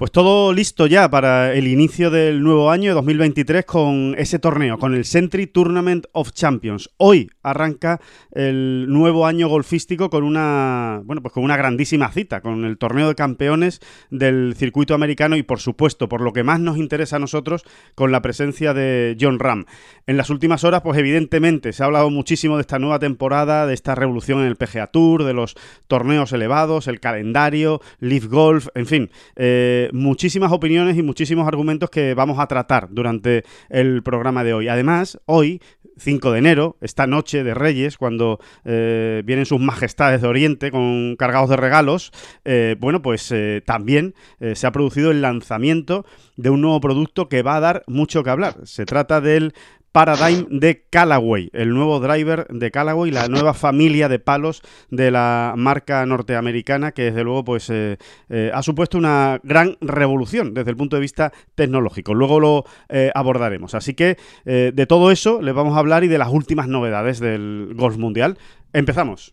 Pues todo listo ya para el inicio del nuevo año 2023 con ese torneo, con el Century Tournament of Champions. Hoy arranca el nuevo año golfístico con una, bueno, pues con una grandísima cita, con el torneo de campeones del circuito americano y por supuesto, por lo que más nos interesa a nosotros, con la presencia de John Ram. En las últimas horas, pues evidentemente se ha hablado muchísimo de esta nueva temporada, de esta revolución en el PGA Tour, de los torneos elevados, el calendario, Leaf Golf, en fin. Eh, muchísimas opiniones y muchísimos argumentos que vamos a tratar durante el programa de hoy. Además, hoy 5 de enero, esta noche de Reyes, cuando eh, vienen sus majestades de Oriente con cargados de regalos, eh, bueno, pues eh, también se ha producido el lanzamiento de un nuevo producto que va a dar mucho que hablar. Se trata del Paradigm de Callaway, el nuevo driver de Callaway, la nueva familia de palos de la marca norteamericana que desde luego pues eh, eh, ha supuesto una gran revolución desde el punto de vista tecnológico. Luego lo eh, abordaremos. Así que de todo eso les vamos a hablar y de las últimas novedades del golf mundial. Empezamos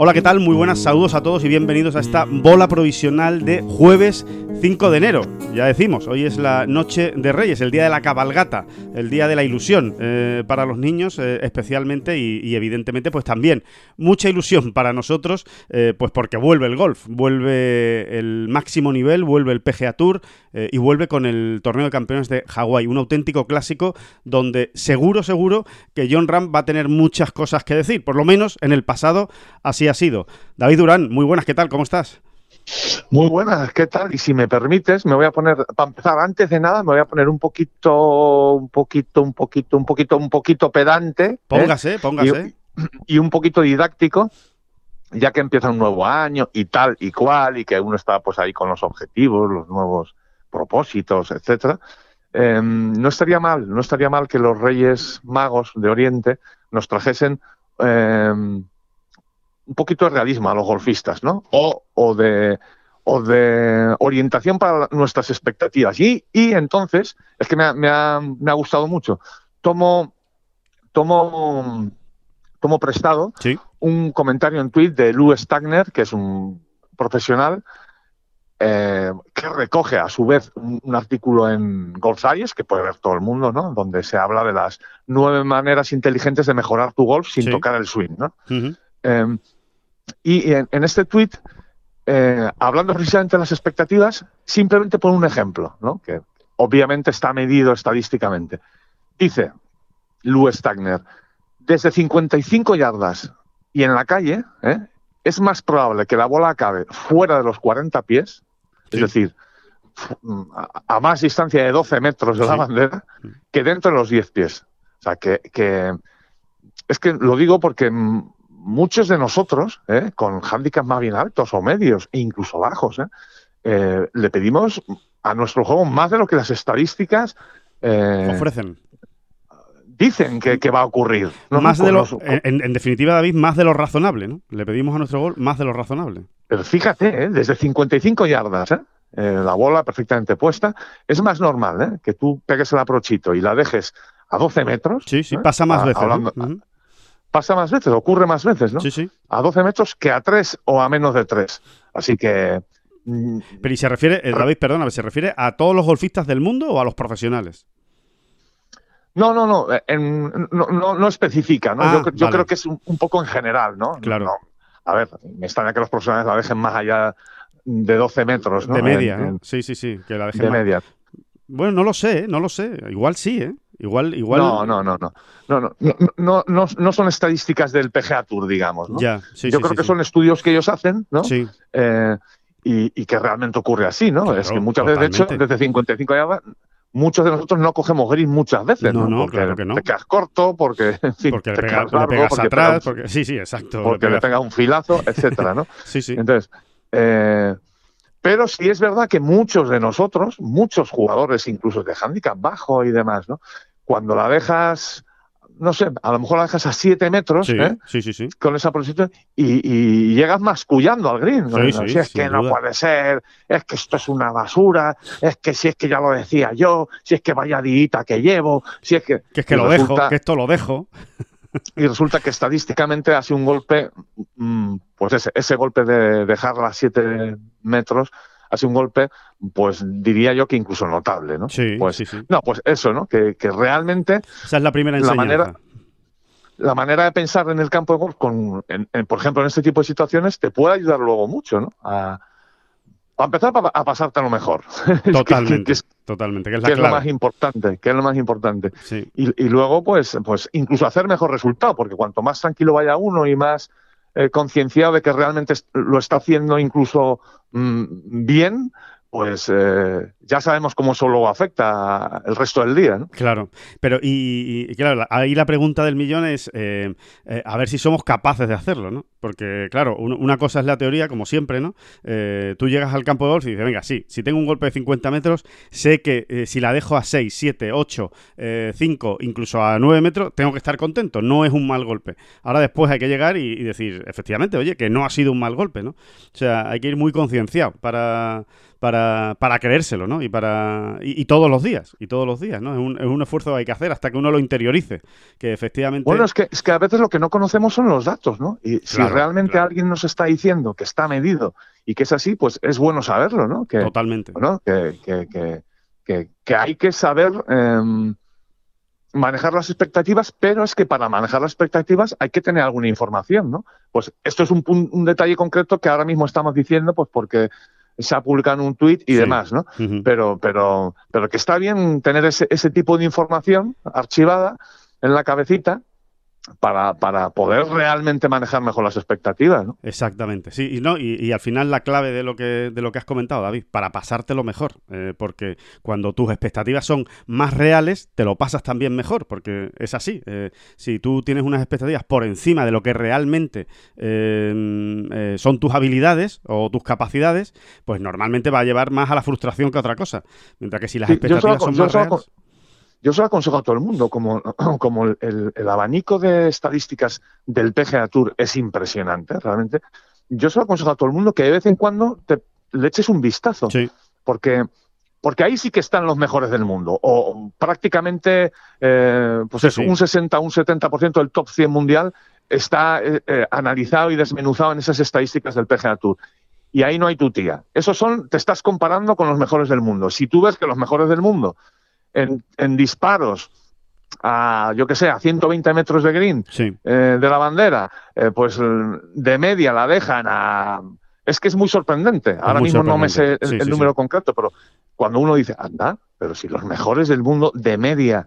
Hola, ¿qué tal? Muy buenas, saludos a todos y bienvenidos a esta bola provisional de jueves 5 de enero. Ya decimos, hoy es la noche de Reyes, el día de la cabalgata, el día de la ilusión eh, para los niños eh, especialmente y, evidentemente pues también mucha ilusión para nosotros eh, pues porque vuelve el golf, vuelve el máximo nivel, vuelve el PGA Tour y vuelve con el torneo de campeones de Hawái, un auténtico clásico donde seguro, seguro que John Ram va a tener muchas cosas que decir, por lo menos en el pasado así ha sido. David Durán, muy buenas, ¿qué tal? ¿Cómo estás? Muy buenas, ¿qué tal? Y si me permites, me voy a poner, para empezar, antes de nada, me voy a poner un poquito, un poquito, un poquito, un poquito, un poquito pedante. ¿eh? Póngase, póngase. Y, un poquito didáctico, ya que empieza un nuevo año y tal y cual, y que uno está pues ahí con los objetivos, los nuevos propósitos, etcétera. Em, no estaría mal, no estaría mal que los Reyes Magos de Oriente nos trajesen em, un poquito de realismo a los golfistas, ¿no? O, o, de, o de orientación para nuestras expectativas. Y, y entonces, es que me ha, me ha, me ha gustado mucho. Tomo, tomo, tomo prestado un comentario en tweet de Lou Stagner, que es un profesional, eh, que recoge a su vez un, artículo en Golf Science, que puede ver todo el mundo, ¿no? Donde se habla de las nueve maneras inteligentes de mejorar tu golf sin tocar el swing, ¿no? Y en, este tweet, eh, hablando precisamente de las expectativas, simplemente pone un ejemplo, ¿no? que obviamente está medido estadísticamente. Dice Lou Stagner, desde 55 yardas y en la calle, ¿eh? es más probable que la bola acabe fuera de los 40 pies, es decir, a, más distancia de 12 metros de la bandera, que dentro de los 10 pies. O sea, que, que es que lo digo porque mm, muchos de nosotros, ¿eh? con handicaps más bien altos o medios e incluso bajos, ¿eh? Eh, le pedimos a nuestro juego más de lo que las estadísticas ofrecen. Dicen que, va a ocurrir. Más de lo, en, definitiva, David, más de lo razonable, ¿no? Le pedimos a nuestro gol más de lo razonable. Pero fíjate, desde 55 yardas, la bola perfectamente puesta, es más normal que tú pegues el aprochito y la dejes a 12 metros. Sí, sí, pasa más veces pasa más veces, ocurre más veces, ¿no? Sí, sí. A 12 metros que a 3 o a menos de 3. Así que... Mm, Pero ¿y se refiere, eh, David, perdóname, ¿se refiere a todos los golfistas del mundo o a los profesionales? No, no, no, eh, no, no, especifica, ¿no? Ah, yo, creo que es un, poco en general, ¿no? Claro. a ver, me extraña que los profesionales la dejen más allá de 12 metros, ¿no? De media, Sí, sí, sí, que la dejen De media. Bueno, no lo sé, no lo sé. Igual sí, ¿eh? Igual, igual. No, no, no, no. No, no, no, no, no son estadísticas del PGA Tour, digamos. ¿no? Ya, sí, Yo creo que son estudios que ellos hacen, ¿no? Sí. Eh, y, que realmente ocurre así, ¿no? es Claro, que muchas veces, de hecho, desde 55 yardas, muchos de nosotros no cogemos green muchas veces, No, ¿no? no, porque claro que no. te quedas corto, porque, en fin, Porque le, te pega- le largo, pegas porque atrás, pegas- porque... Sí, sí, exacto. porque le le pegas- pega un filazo, etcétera, ¿no? Sí, sí. Entonces, eh, pero sí es verdad que muchos de nosotros, muchos jugadores, incluso de handicap bajo y demás, ¿no? Cuando la dejas, no sé, a lo mejor la dejas a 7 metros, Sí, ¿eh? sí, sí, sí. con esa posición y, y llegas mascullando al green. ¿no? Sí, Si sí, es sin que no puede ser, es que esto es una basura, es que si es que ya lo decía yo, si es que vaya diita que llevo, si es que. Que es que lo resulta- dejo, que esto lo dejo. Y resulta que estadísticamente ha sido un golpe, mm, pues ese, ese golpe de dejarla a 7 metros, ha sido un golpe, pues diría yo que incluso notable, ¿no? Sí, Pues, sí, sí. No, pues eso, ¿no? Que, que realmente Esa es la primera la enseñanza. manera- la manera de pensar en el campo de golf, con, en- en, por ejemplo, en este tipo de situaciones, te puede ayudar luego mucho, ¿no? A, a empezar pa- a pasarte a lo mejor. Que- Totalmente, Que, es, totalmente, que es que la es lo más clave. importante, que es lo más importante. Sí, Y, y luego, pues, pues, incluso hacer mejor resultado, porque cuanto más tranquilo vaya uno y más eh, concienciado de que realmente lo está haciendo incluso mm, bien, pues eh, ya sabemos cómo eso afecta el resto del día, ¿no? claro. Pero, y, y- claro, la- ahí la pregunta del millón es eh, eh, a ver si somos capaces de hacerlo, ¿no? Porque, claro, un- una cosa es la teoría, como siempre, ¿no? Eh, tú llegas al campo de golf y dices, venga, sí, si tengo un golpe de 50 metros, sé que eh, si la dejo a 6, 7, 8, eh, 5, incluso a 9 metros, tengo que estar contento. No es un mal golpe. Ahora después hay que llegar y, y decir, efectivamente, oye, que no ha sido un mal golpe, ¿no? O sea, hay que ir muy concienciado para, para, para creérselo, ¿no? Y para y, y todos los días, y todos los días, ¿no? Es un, es un esfuerzo que hay que hacer hasta que uno lo interiorice, que efectivamente... Bueno, es que, es que a veces lo que no conocemos son los datos, ¿no? Y si Claro, realmente claro. alguien nos está diciendo que está medido y que es así, pues es bueno saberlo, ¿no? Que, Totalmente. ¿no? que, que, que, que- hay que saber em, manejar las expectativas, pero es que para manejar las expectativas hay que tener alguna información, ¿no? Pues esto es un, un detalle concreto que ahora mismo estamos diciendo, pues porque se ha publicado un tuit y Sí. demás, ¿no? Pero, pero, pero que está bien tener ese, ese tipo de información archivada en la cabecita para, para poder realmente manejar mejor las expectativas, ¿no? Exactamente, sí, y no, y, y al final la clave de lo que de lo que has comentado, David, para pasártelo mejor, eh, porque cuando tus expectativas son más reales, te lo pasas también mejor, porque es así. eh, si tú tienes unas expectativas por encima de lo que realmente eh, eh, son tus habilidades o tus capacidades, pues normalmente va a llevar más a la frustración que a otra cosa. Mientras que si las Sí, yo solo- expectativas son más reales, Yo se lo aconsejo a todo el mundo, como, como el, el- abanico de estadísticas del PGA Tour es impresionante, realmente. Yo se lo aconsejo a todo el mundo que de vez en cuando te, le eches un vistazo. sí, porque porque ahí sí que están los mejores del mundo o prácticamente eh, pues Sí, eso, sí. un 60 un 70% del top 100 mundial está eh, eh, analizado y desmenuzado en esas estadísticas del PGA Tour y ahí no hay tu tía esos son te estás comparando con los mejores del mundo si tú ves que los mejores del mundo en, en disparos a yo que sé a 120 metros de green sí, eh, de la bandera, eh, pues de media la dejan a... Es que es muy sorprendente. Ahora muy mismo no me sé el, Sí, el sí, número concreto, pero cuando uno dice, anda, pero si los mejores del mundo de media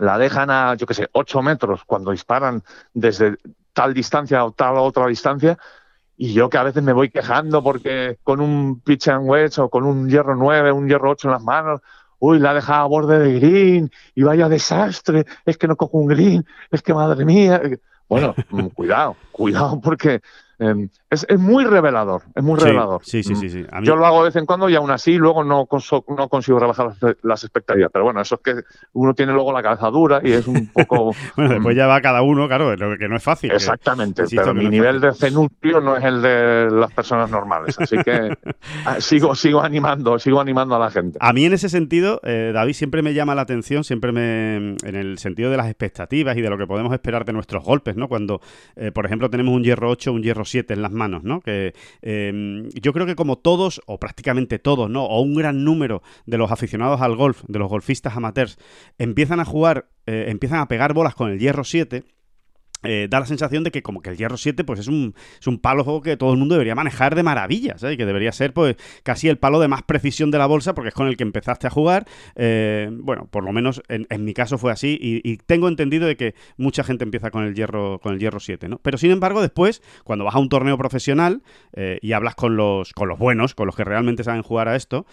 la dejan a, yo que sé, 8 metros cuando disparan desde tal distancia o tal otra distancia, y yo que a veces me voy quejando porque con un pitch and wedge o con un hierro 9, un hierro 8 en las manos, uy, la ha dejado a borde de green y vaya desastre, es que no cojo un green, es que madre mía. Bueno, mm, cuidado, cuidado porque eh, es, es muy revelador, es muy sí, revelador. sí, sí, Mm. sí, sí. Mí- Yo lo hago de vez en cuando y aún así luego no, conso- no consigo rebajar las, las expectativas. Pero bueno, eso es que uno tiene luego la cabeza dura y es un poco... bueno, después ya va cada uno, claro, lo que no es fácil. Exactamente, pero mi no nivel de cenutrio no es el de las personas normales. Así que ah, sigo, sigo animando, sigo animando a la gente. A mí en ese sentido, eh, David, siempre me llama la atención, siempre me, en el sentido de las expectativas y de lo que podemos esperar de nuestros golpes, ¿no? Cuando, eh, por ejemplo, tenemos un hierro 8 o un hierro 7 en las manos, ¿no? Que eh, yo creo que como todos, o prácticamente todos, ¿no? O un gran número de los aficionados al golf, de los golfistas amateurs, empiezan a jugar, eh, empiezan a pegar bolas con el hierro 7, eh, da la sensación de que como que el Hierro 7 pues es un, es un palo que todo el mundo debería manejar de maravilla, ¿sabes? que debería ser pues casi el palo de más precisión de la bolsa porque es con el que empezaste a jugar. Eh, bueno, por lo menos en, mi caso fue así y, tengo entendido de que mucha gente empieza con el Hierro, con el hierro 7, ¿no? Pero sin embargo después, cuando vas a un torneo profesional eh, y hablas con los, con los buenos, con los que realmente saben jugar a esto,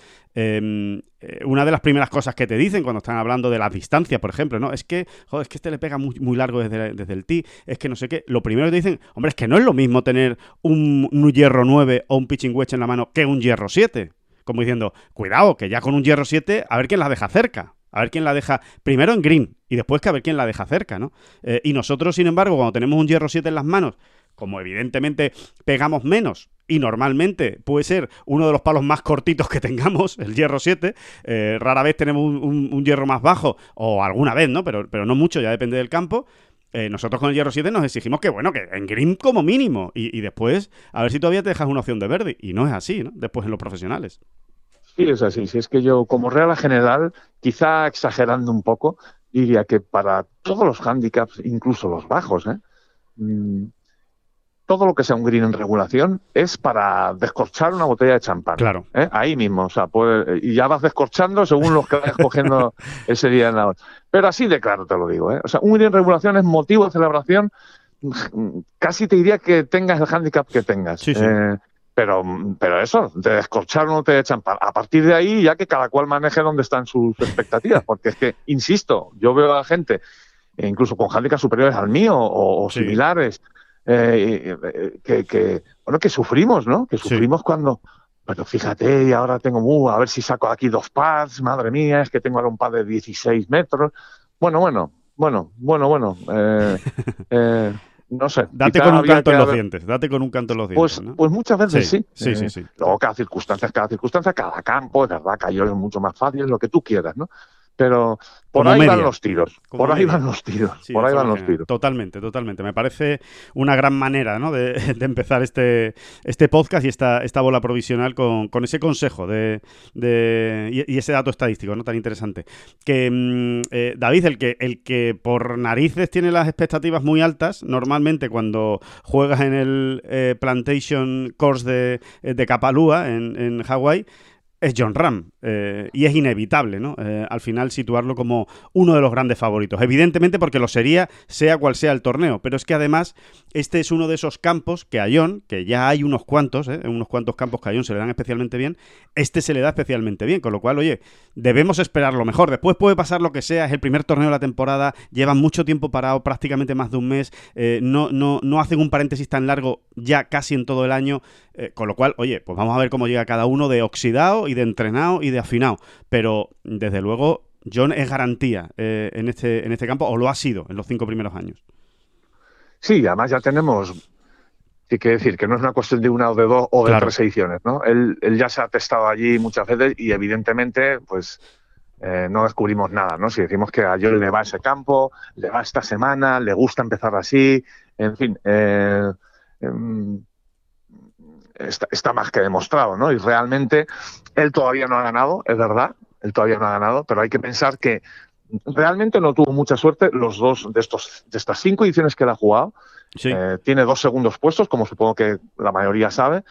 eh, una de las primeras cosas que te dicen cuando están hablando de la distancia, por ejemplo, ¿no? Es que, joder, es que este le pega muy, muy largo desde, desde, el tee, es que no sé qué. Lo primero que te dicen, hombre, es que no es lo mismo tener un, hierro 9 o un pitching wedge en la mano que un hierro 7. Como diciendo, cuidado, que ya con un hierro 7, a ver quién la deja cerca. A ver quién la deja primero en green y después que a ver quién la deja cerca, ¿no? Eh, y nosotros, sin embargo, cuando tenemos un hierro 7 en las manos, como evidentemente pegamos menos y normalmente puede ser uno de los palos más cortitos que tengamos, el hierro 7. Eh, rara vez tenemos un, hierro más bajo, o alguna vez, ¿no? Pero, pero no mucho, ya depende del campo. Eh, nosotros con el hierro 7 nos exigimos que, bueno, que en green como mínimo. Y, después, a ver si todavía te dejas una opción de verde. Y no es así, ¿no? Después en los profesionales. Sí, es así. Si es que yo, como regla general, quizá exagerando un poco, diría que para todos los handicaps, incluso los bajos, ¿eh? Mm, todo lo que sea un green en regulación es para descorchar una botella de champán. Claro. ¿eh? Ahí mismo, o sea, y ya vas descorchando según los que vayas cogiendo ese día en la hora. Pero así de claro te lo digo, ¿eh? O sea, un green en regulación es motivo de celebración, casi te diría que tengas el handicap que tengas. Sí, sí. Eh, pero, pero eso, de descorchar una botella de champán. A partir de ahí, ya que cada cual maneje dónde están sus expectativas, porque es que, insisto, yo veo a gente, incluso con handicaps superiores al mío o, similares, eh, que, que, bueno, que sufrimos, ¿no? Que sufrimos cuando, pero fíjate, y ahora tengo, uh, a ver si saco aquí dos pads, madre mía, es que tengo ahora un pad de 16 metros. Bueno, bueno, bueno, bueno, bueno. Eh, eh, no sé. Date con un canto en los dientes, date con un canto en los pues, dientes. Pues muchas veces sí. Sí, sí, sí. Luego cada circunstancia es cada circunstancia, cada campo, es verdad, cayó es mucho más fácil, lo que tú quieras, ¿no? Pero por ahí van los tiros. por ahí van los tiros. por ahí van los tiros. Totalmente, totalmente. Me parece una gran manera ¿no? de, empezar este, este podcast y esta, esta bola provisional con, ese consejo de, y, ese dato estadístico ¿no? tan interesante. Que mm, eh, David, el que, el que por narices tiene las expectativas muy altas, normalmente cuando juegas en el eh, Plantation Course de, de Kapalua en, en Hawái, es John Ram. Eh, y es inevitable, ¿no? Eh, al final situarlo como uno de los grandes favoritos. Evidentemente porque lo sería, sea cual sea el torneo. Pero es que además, este es uno de esos campos que a John, que ya hay unos cuantos, ¿eh? unos cuantos campos que a John se le dan especialmente bien, este se le da especialmente bien. Con lo cual, oye, debemos esperar lo mejor. Después puede pasar lo que sea, es el primer torneo de la temporada, llevan mucho tiempo parado, prácticamente más de un mes, no, no, no hacen un paréntesis tan largo ya casi en todo el año. Con lo cual, oye, pues vamos a ver cómo llega cada uno de oxidado y de entrenado y de afinado. Pero desde luego, John es garantía eh, en, este, en este campo, o lo ha sido en los cinco primeros años. Sí, además ya tenemos hay que decir que no es una cuestión de una o de dos o de tres ediciones, ¿no? Él, ya se ha testado allí muchas veces y evidentemente, pues eh, no descubrimos nada, ¿no? Si decimos que a John le va a ese campo, le va esta semana, le gusta empezar así, en fin, eh, em, está, más que demostrado, ¿no? Y realmente él todavía no ha ganado, es verdad, él todavía no ha ganado, pero hay que pensar que realmente no tuvo mucha suerte los dos de estos de estas cinco ediciones que él ha jugado. Eh, tiene dos segundos puestos, como supongo que la mayoría sabe.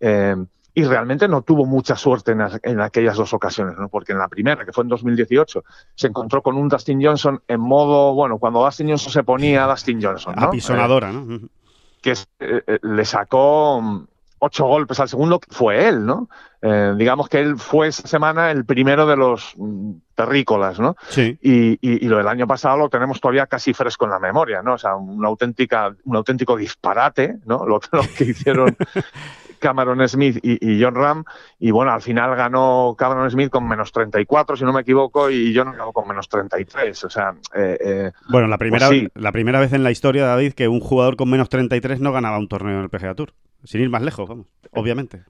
Eh, y realmente no tuvo mucha suerte en, aquellas dos ocasiones, ¿no? porque en la primera, que fue en 2018, se encontró con un Dustin Johnson en modo, bueno, cuando Dustin Johnson se ponía Dustin Johnson. ¿no? Apisonadora, ¿no? Que le sacó ocho golpes al segundo, fue él, ¿no? Eh, digamos que él fue esa semana el primero de los mm, terrícolas, ¿no? Sí. Y, y, lo del año pasado lo tenemos todavía casi fresco en la memoria, ¿no? O sea, una auténtica, un auténtico disparate, ¿no? Lo, que hicieron Cameron Smith y, John Ram. Y bueno, al final ganó Cameron Smith con menos 34, si no me equivoco, y John ganó con menos 33. O sea, eh, eh, bueno, la primera, pues la primera vez en la historia, David, que un jugador con menos 33 no ganaba un torneo en el PGA Tour. Sin ir más lejos, vamos, obviamente.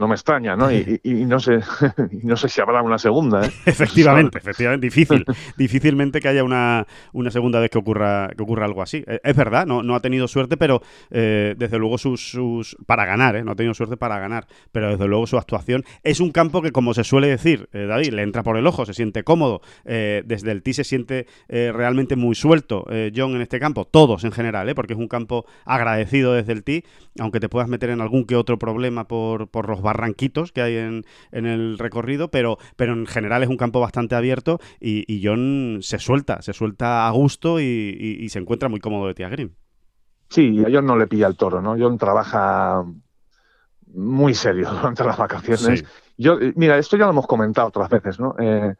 No me extraña, ¿no? Y, no sé, no sé si habrá una segunda. ¿eh? efectivamente, efectivamente, difícil, difícilmente que haya una, una, segunda vez que ocurra, que ocurra algo así. Eh, es verdad, no, no ha tenido suerte, pero eh, desde luego sus, sus para ganar, ¿eh? no ha tenido suerte para ganar, pero desde luego su actuación es un campo que, como se suele decir, David, le entra por el ojo, se siente cómodo, desde el tee se siente realmente muy suelto, John en este campo, todos en general, porque es un campo agradecido desde el tee, aunque te puedas meter en algún que otro problema por, por los barranquitos que hay en, el recorrido, pero, pero en general es un campo bastante abierto y, John se suelta, se suelta a gusto y, se encuentra muy cómodo de Tia Green. Sí, a John no le pilla el toro, ¿no? John trabaja muy serio durante las vacaciones. Yo, mira, esto ya lo hemos comentado otras veces, ¿no? Eh,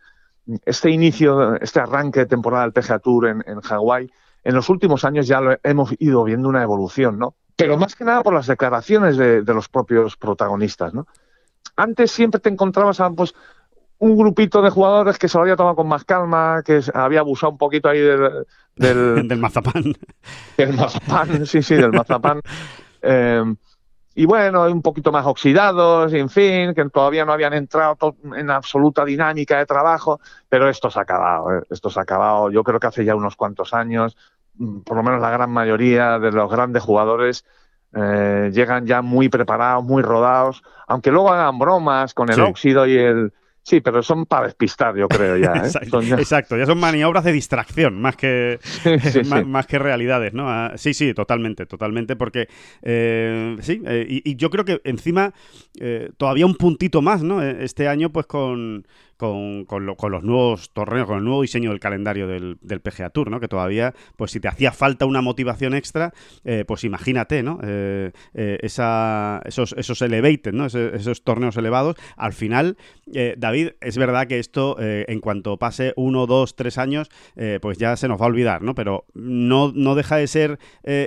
este inicio, este arranque de temporada del PGA Tour en, en Hawái, en los últimos años ya lo hemos ido viendo una evolución, ¿no? Pero más que nada por las declaraciones de, los propios protagonistas, ¿no? Antes siempre te encontrabas a, pues, un grupito de jugadores que se lo había tomado con más calma, que había abusado un poquito ahí del... Del, mazapán. Del mazapán, sí, sí, del mazapán. Eh, y bueno, un poquito más oxidados, en fin, que todavía no habían entrado en absoluta dinámica de trabajo, pero esto se ha acabado, ¿eh? esto se ha acabado, yo creo que hace ya unos cuantos años, por lo menos la gran mayoría de los grandes jugadores eh, llegan ya muy preparados, muy rodados, aunque luego hagan bromas con el óxido y el... Sí, pero son para despistar, yo creo ya, ¿eh? Exacto, ya... son maniobras de distracción, más que, más, que realidades, ¿no? Ah, sí, sí, totalmente, totalmente, porque eh, sí, y, yo creo que encima todavía un puntito más, ¿no? Este año, pues con, con, con, los nuevos torneos, con el nuevo diseño del calendario del, del, PGA Tour, ¿no? Que todavía, pues si te hacía falta una motivación extra, eh, pues imagínate, ¿no? Eh, eh, esa, esos, esos elevated, ¿no? esos torneos elevados. Al final, David, es verdad que esto, en cuanto pase uno, dos, tres años, pues ya se nos va a olvidar, ¿no? Pero no, no deja de ser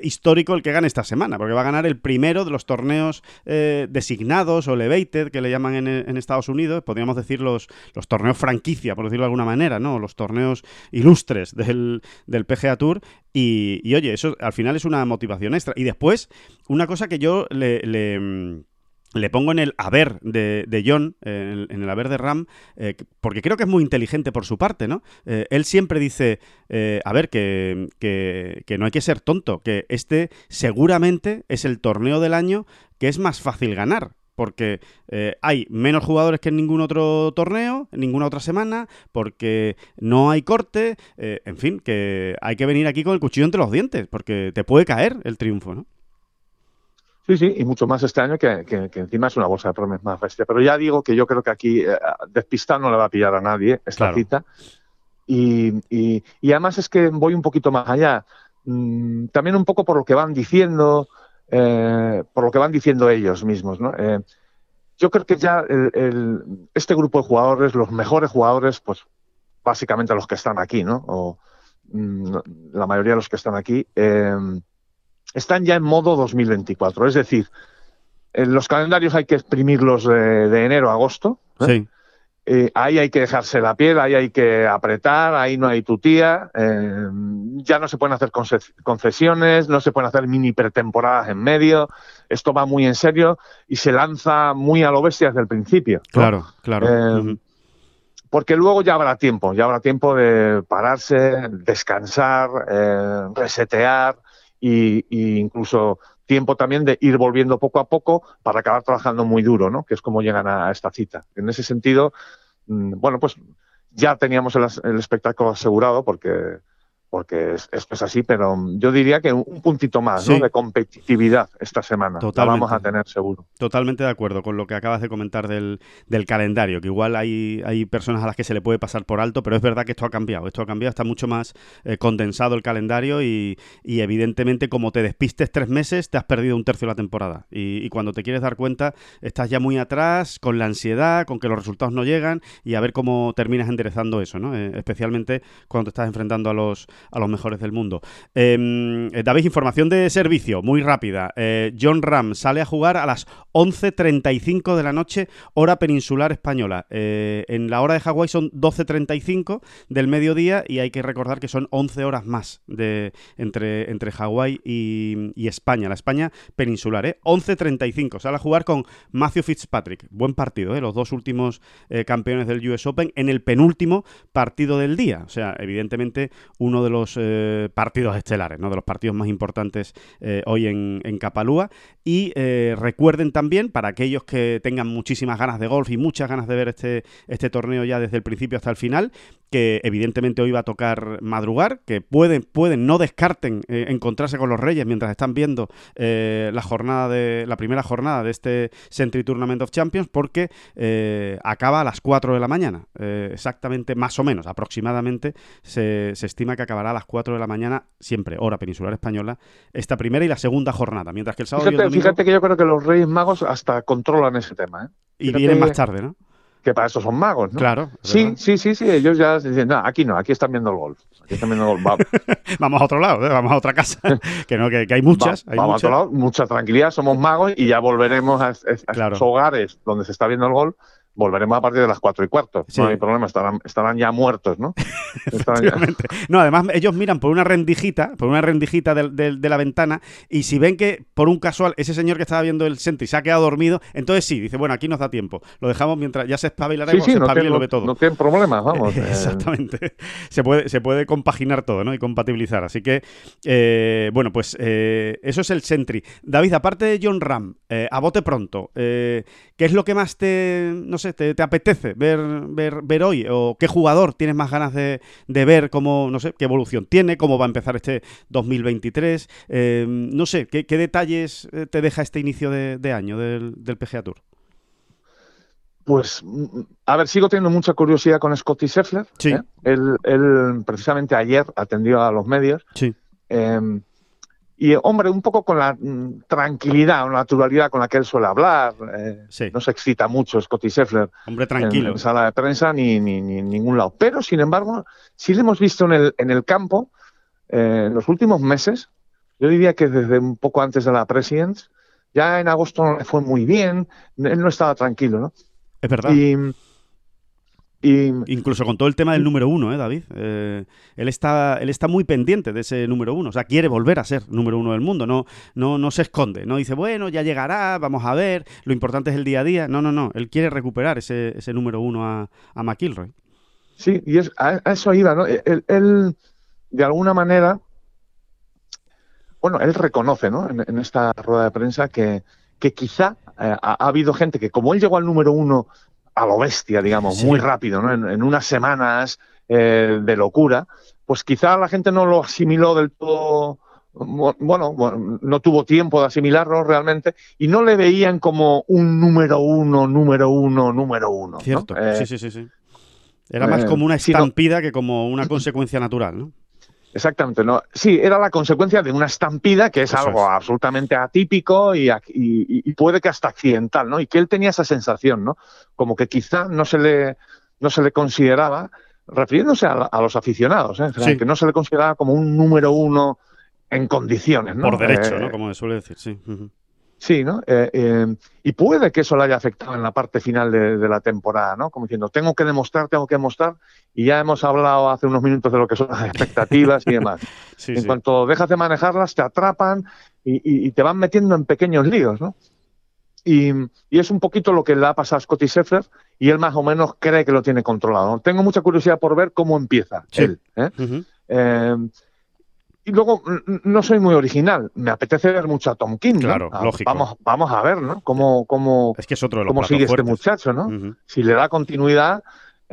histórico el que gane esta semana, porque va a ganar el primero de los torneos designados o elevated, que le llaman en, en Estados Unidos, podríamos decir los torneos franquicia, por decirlo de alguna manera, ¿no? Los torneos ilustres del, del PGA Tour. Y, oye, eso al final es una motivación extra. Y después, una cosa que yo le, le pongo en el haber de, de John, en, el haber de Ram, eh, porque creo que es muy inteligente por su parte, ¿no? Eh, él siempre dice, eh, a ver, que, que, que, no hay que ser tonto, que este seguramente es el torneo del año que es más fácil ganar porque eh, hay menos jugadores que en ningún otro torneo, en ninguna otra semana, porque no hay corte, eh, en fin, que hay que venir aquí con el cuchillo entre los dientes, porque te puede caer el triunfo, ¿no? Sí, sí, y mucho más este año que, encima es una bolsa de promesas más bestia. Pero ya digo que yo creo que aquí eh, despistar no le va a pillar a nadie esta cita. Y, y, además es que voy un poquito más allá. Mm, también un poco por lo que van diciendo, eh, por lo que van diciendo ellos mismos. ¿no? Eh, yo creo que ya este grupo de jugadores, los mejores jugadores, pues básicamente los que están aquí, ¿no? O mm, la mayoría de los que están aquí, eh, están ya en modo 2024. Es decir, los calendarios hay que exprimirlos de, de enero a agosto. Sí. Eh, ahí hay que dejarse la piel, ahí hay que apretar, ahí no hay tutía, eh, ya no se pueden hacer concesiones, no se pueden hacer mini pretemporadas en medio, esto va muy en serio y se lanza muy a lo bestia desde el principio. Claro, claro. Eh, porque luego ya habrá tiempo, ya habrá tiempo de pararse, descansar, resetear e, incluso tiempo también de ir volviendo poco a poco para acabar trabajando muy duro, ¿no? Que es como llegan a esta cita. En ese sentido, mm, bueno, pues ya teníamos el espectáculo asegurado porque porque esto es así, pero yo diría que un puntito más de competitividad esta semana. Totalmente. vamos a tener seguro. Totalmente de acuerdo con lo que acabas de comentar del, calendario, que igual hay, hay personas a las que se le puede pasar por alto, pero es verdad que esto ha cambiado. Esto ha cambiado, está mucho más eh, condensado el calendario y, evidentemente como te despistes tres meses, te has perdido un tercio de la temporada. Y, cuando te quieres dar cuenta, estás ya muy atrás, con la ansiedad, con que los resultados no llegan y a ver cómo terminas enderezando eso, ¿no? Eh, especialmente cuando te estás enfrentando a los a los mejores del mundo. Em, eh, David, información de servicio, muy rápida. Eh, John Ram sale a jugar a las 11.35 de la noche, hora peninsular española. Eh, en la hora de Hawái son 12.35 del mediodía y hay que recordar que son 11 horas más de, entre, entre Hawái y, España, la España peninsular. ¿eh? 11.35, sale a jugar con Matthew Fitzpatrick. Buen partido, ¿eh? los dos últimos eh, campeones del US Open en el penúltimo partido del día. O sea, evidentemente uno de los eh, partidos estelares, ¿no? de los partidos más importantes hoy en, en Capalúa. Y recuerden también también para aquellos que tengan muchísimas ganas de golf y muchas ganas de ver este, este torneo ya desde el principio hasta el final, que evidentemente hoy va a tocar madrugar, que pueden, pueden no descarten eh, encontrarse con los Reyes mientras están viendo eh, la jornada de la primera jornada de este Century Tournament of Champions, porque eh, acaba a las 4 de la mañana, exactamente, más o menos, aproximadamente, se, se, estima que acabará a las 4 de la mañana, siempre hora peninsular española, esta primera y la segunda jornada, mientras que el sábado fíjate, Fíjate que yo creo que los Reyes Magos hasta controlan ese tema. Y vienen más tarde, ¿no? Que para eso son magos, ¿no? Claro. Sí, sí, sí, sí, ellos ya dicen, no, aquí no, aquí están viendo el golf. Aquí están viendo el golf. Vamos, a otro lado, ¿eh? vamos a otra casa. que no, que, hay muchas. hay vamos a otro lado, mucha tranquilidad, somos magos y ya volveremos a, a, hogares donde se está viendo el golf volveremos a partir de las cuatro y cuarto. No hay problema, estarán, estarán ya muertos, ¿no? No, además ellos miran por una rendijita, por una rendijita de, la ventana, y si ven que por un casual ese señor que estaba viendo el Sentry se ha quedado dormido, entonces sí, dice, bueno, aquí nos da tiempo. Lo dejamos mientras ya se espabilará sí, y se no lo ve todo. No tienen problemas, vamos. Eh. Exactamente. Se puede, se puede compaginar todo, ¿no? Y compatibilizar. Así que, eh, bueno, pues eh, eso es el Sentry. David, aparte de John Ram, a bote pronto, ¿qué es lo que más te, no te, apetece ver, ver, ver hoy? ¿O qué jugador tienes más ganas de, ver cómo, no sé, qué evolución tiene, cómo va a empezar este 2023? Eh, no sé, ¿qué, detalles eh, te deja este inicio de, año del, del, PGA Tour? Pues, mm, a ver, sigo teniendo mucha curiosidad con Scotty Scheffler. Sí. ¿eh? Él, precisamente ayer atendió a los medios. Sí. Em, y hombre, un poco con la mm, tranquilidad o naturalidad con la que él suele hablar. Eh, no se excita mucho Scotty Scheffler. Hombre, tranquilo. En, sala de prensa ni, ni, en ningún lado. Pero, sin embargo, sí le hemos visto en el, en el campo eh, en los últimos meses. Yo diría que desde un poco antes de la Presidents, ya en agosto no le fue muy bien. Él no estaba tranquilo, ¿no? Es verdad. Y, Incluso con todo el tema del número uno, ¿eh, David? Eh, él, está, él está muy pendiente de ese número uno. O sea, quiere volver a ser número uno del mundo. No, no, no se esconde. No dice, bueno, ya llegará, vamos a ver. Lo importante es el día a día. No, no, no. Él quiere recuperar ese, ese número uno a, a McIlroy. Sí, y es, a, eso iba, ¿no? Él, de alguna manera, bueno, él reconoce, ¿no? En, esta rueda de prensa que, que quizá eh, ha, ha, habido gente que, como él llegó al número uno a lo bestia, digamos, muy rápido, ¿no? En, unas semanas eh, de locura, pues quizá la gente no lo asimiló del todo, bueno, no tuvo tiempo de asimilarlo realmente y no le veían como un número uno, número uno, número uno. Cierto, sí, sí, sí, sí. Era más eh, como una estampida que como una consecuencia natural, ¿no? Exactamente, no. Sí, era la consecuencia de una estampida que es algo absolutamente atípico y, puede que hasta accidental, ¿no? Y que él tenía esa sensación, ¿no? Como que quizá no se le, no se le consideraba, refiriéndose a, los aficionados, ¿eh? que no se le consideraba como un número uno en condiciones, ¿no? Por derecho, ¿no? Eh, como suele decir, sí. Sí, ¿no? Eh, eh, y puede que eso le haya afectado en la parte final de, la temporada, ¿no? Como diciendo, tengo que demostrar, tengo que demostrar, y ya hemos hablado hace unos minutos de lo que son las expectativas y demás. en cuanto dejas de manejarlas, te atrapan y, te van metiendo en pequeños líos, ¿no? Y, es un poquito lo que le ha pasado a Scotty Scheffler y él más o menos cree que lo tiene controlado. Tengo mucha curiosidad por ver cómo empieza él. ¿eh? Y luego, no soy muy original, me apetece ver mucho a Tom King. Claro, ah, lógico. Vamos, vamos a ver, ¿no? Cómo, cómo, es que es otro de los cómo sigue este muchacho, ¿no? Si le da continuidad,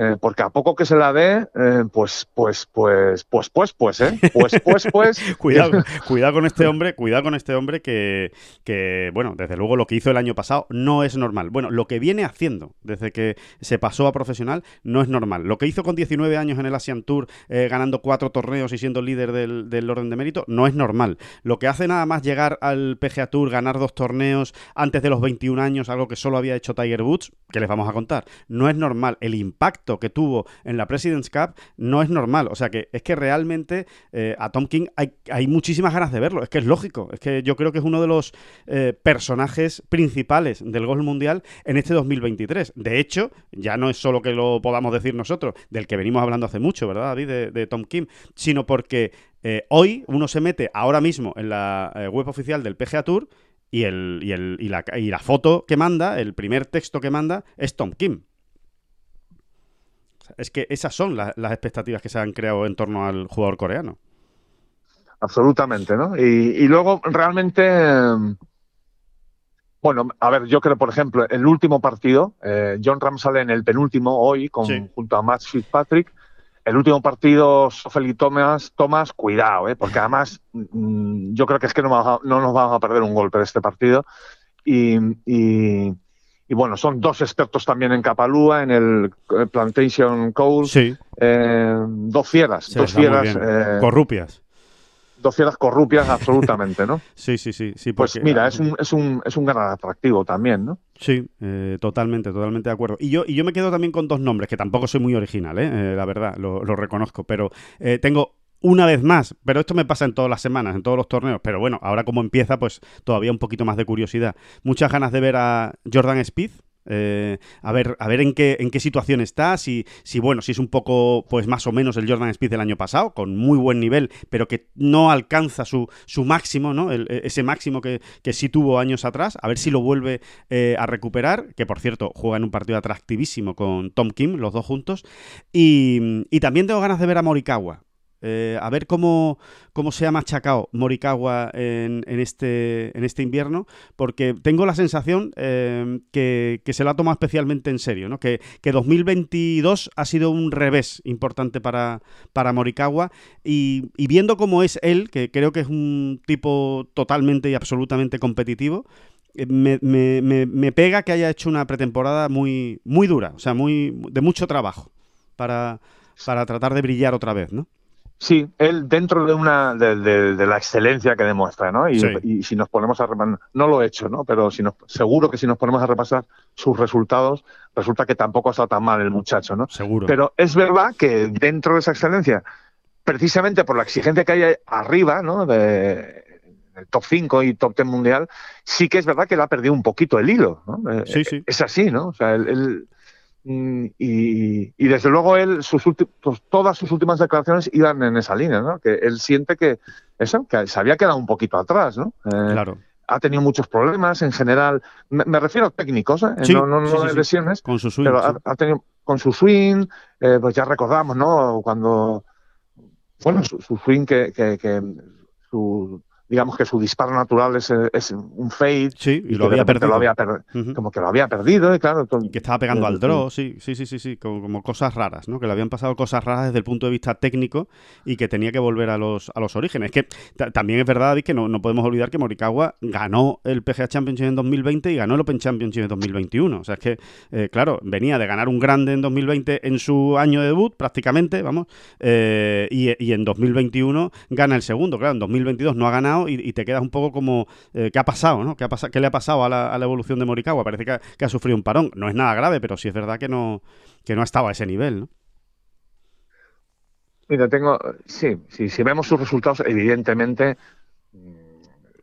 eh, porque a poco que se la dé, eh, pues, pues, pues, pues, pues, pues, ¿eh? Pues, pues, pues. cuidado, cuidado con este hombre, cuidado con este hombre que, que, bueno, desde luego lo que hizo el año pasado no es normal. Bueno, lo que viene haciendo desde que se pasó a profesional no es normal. Lo que hizo con 19 años en el Asian Tour, ganando cuatro torneos y siendo líder del, del, orden de mérito, no es normal. Lo que hace nada más llegar al PGA Tour, ganar dos torneos antes de los 21 años, algo que solo había hecho Tiger Woods, que les vamos a contar, no es normal. El impacto que tuvo en la President's Cup no es normal. O sea que es que realmente eh, a Tom King hay, hay, muchísimas ganas de verlo. Es que es lógico. Es que yo creo que es uno de los eh, personajes principales del golf mundial en este 2023. De hecho, ya no es solo que lo podamos decir nosotros, del que venimos hablando hace mucho, ¿verdad, David? De, de Tom Kim, sino porque eh, hoy uno se mete ahora mismo en la web oficial del PGA Tour y, el, y, el, y, la, y la foto que manda, el primer texto que manda, es Tom Kim. Es que esas son las expectativas que se han creado en torno al jugador coreano. Absolutamente, ¿no? Y, luego realmente, bueno, a ver, yo creo, por ejemplo, el último partido, eh, John Ram sale en el penúltimo hoy con, junto a Matt Fitzpatrick. El último partido, Sofel y Thomas, Thomas, cuidado, ¿eh? porque además mm, yo creo que es que no, no, nos vamos a perder un golpe de este partido. y, y bueno, son dos expertos también en Capalúa, en el Plantation Coal. Sí. Eh, dos fieras, dos fieras. Eh, corrupias. Dos fieras corrupias, absolutamente, ¿no? sí, sí, sí. sí pues mira, es un, es, un, es un gran atractivo también, ¿no? Sí, eh, totalmente, totalmente de acuerdo. Y yo, y yo me quedo también con dos nombres, que tampoco soy muy original, ¿eh? la verdad, lo, lo reconozco, pero tengo una vez más, pero esto me pasa en todas las semanas, en todos los torneos, pero bueno, ahora como empieza, pues todavía un poquito más de curiosidad. Muchas ganas de ver a Jordan Speed. Eh, a ver, a ver en qué, situación está, si, si bueno, si es un poco, pues más o menos el Jordan Speed del año pasado, con muy buen nivel, pero que no alcanza su, su máximo, ¿no? E, ese máximo que, que, sí tuvo años atrás, a ver si lo vuelve eh, a recuperar, que por cierto, juega en un partido atractivísimo con Tom Kim, los dos juntos, y, y también tengo ganas de ver a Morikawa, eh, a ver cómo, cómo se ha machacado Morikawa en, este, en este invierno, porque tengo la sensación eh, que, se lo ha tomado especialmente en serio, ¿no? que, que 2022 ha sido un revés importante para, para Morikawa y, y, viendo cómo es él, que creo que es un tipo totalmente y absolutamente competitivo, eh, me, me, me, pega que haya hecho una pretemporada muy, muy dura, o sea, muy, de mucho trabajo para, para tratar de brillar otra vez, ¿no? Sí, él dentro de una de, la excelencia que demuestra, ¿no? Y, si nos ponemos a repasar, no lo he hecho, ¿no? Pero si nos, seguro que si nos ponemos a repasar sus resultados, resulta que tampoco ha estado tan mal el muchacho, ¿no? Seguro. Pero es verdad que dentro de esa excelencia, precisamente por la exigencia que hay arriba, ¿no? De, el top 5 y top 10 mundial, sí que es verdad que él ha perdido un poquito el hilo, ¿no? Sí, sí. Es así, ¿no? O sea, él Mm, y, desde luego él, sus pues, todas sus últimas declaraciones iban en esa línea, ¿no? Que él siente que eso, que se había quedado un poquito atrás, ¿no? Eh, claro. Ha tenido muchos problemas en general. Me, refiero a técnicos, ¿eh? no, no, lesiones. Con su swing. Pero ha, tenido con su swing, eh, pues ya recordamos, ¿no? Cuando. Bueno, su, swing que, que, que su digamos que su disparo natural es, es un fade. Sí, y, lo, había perdido. Como que lo había perdido, y claro. Y que estaba pegando al draw, sí, sí, sí, sí, sí como, cosas raras, ¿no? Que le habían pasado cosas raras desde el punto de vista técnico y que tenía que volver a los, a los orígenes. Es que también es verdad, David, que no, no, podemos olvidar que Morikawa ganó el PGA Championship en 2020 y ganó el Open Championship en 2021. O sea, es que, eh, claro, venía de ganar un grande en 2020 en su año de debut, prácticamente, vamos, eh, y, y en 2021 gana el segundo. Claro, en 2022 no ha ganado y, te quedas un poco como, eh, ¿qué ha pasado? ¿no? ¿Qué, ha pasado, ¿Qué le ha pasado a la, evolución de Morikawa? Parece que ha, sufrido un parón. No es nada grave, pero sí es verdad que no, que no ha estado a ese nivel, ¿no? Mira, tengo, sí, sí, si vemos sus resultados, evidentemente mm,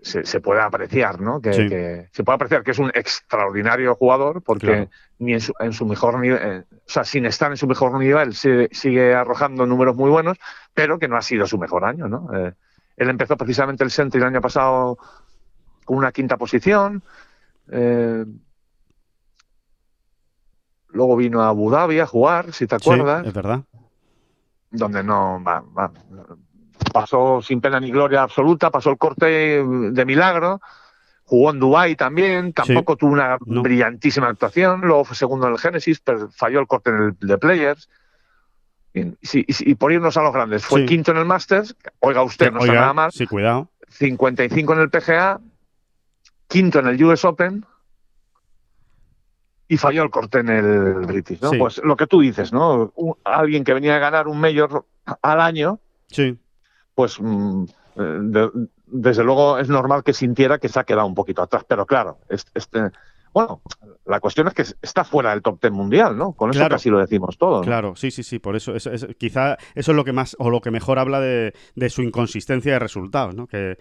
se, puede apreciar, ¿no? Que, se puede apreciar que es un extraordinario jugador, porque ni en su, en su mejor nivel, eh, o sea, sin estar en su mejor nivel, sigue arrojando números muy buenos, pero que no ha sido su mejor año, ¿no? Eh, él empezó precisamente el Sentry el año pasado con una quinta posición. Eh, luego vino a Abu Dhabi a jugar, si te acuerdas. es verdad. Donde no pasó sin pena ni gloria absoluta, pasó el corte de milagro. Jugó en Dubai también, tampoco tuvo una brillantísima actuación. Luego fue segundo en el Genesis, pero falló el corte en el de Players. Y, por irnos a los grandes, fue quinto en el Masters, oiga usted, no nada más. Sí, cuidado. 55 en el PGA, quinto en el US Open y falló el corte en el British, ¿no? Pues lo que tú dices, ¿no? alguien que venía a ganar un mayor al año, sí. pues mm, eh, desde luego es normal que sintiera que se ha quedado un poquito atrás, pero claro, este, bueno, la cuestión es que está fuera del top ten mundial, ¿no? Con eso casi lo decimos todo. Claro, sí, sí, sí. Por eso, es, quizá eso es lo que más o lo que mejor habla de, su inconsistencia de resultados, ¿no? Que,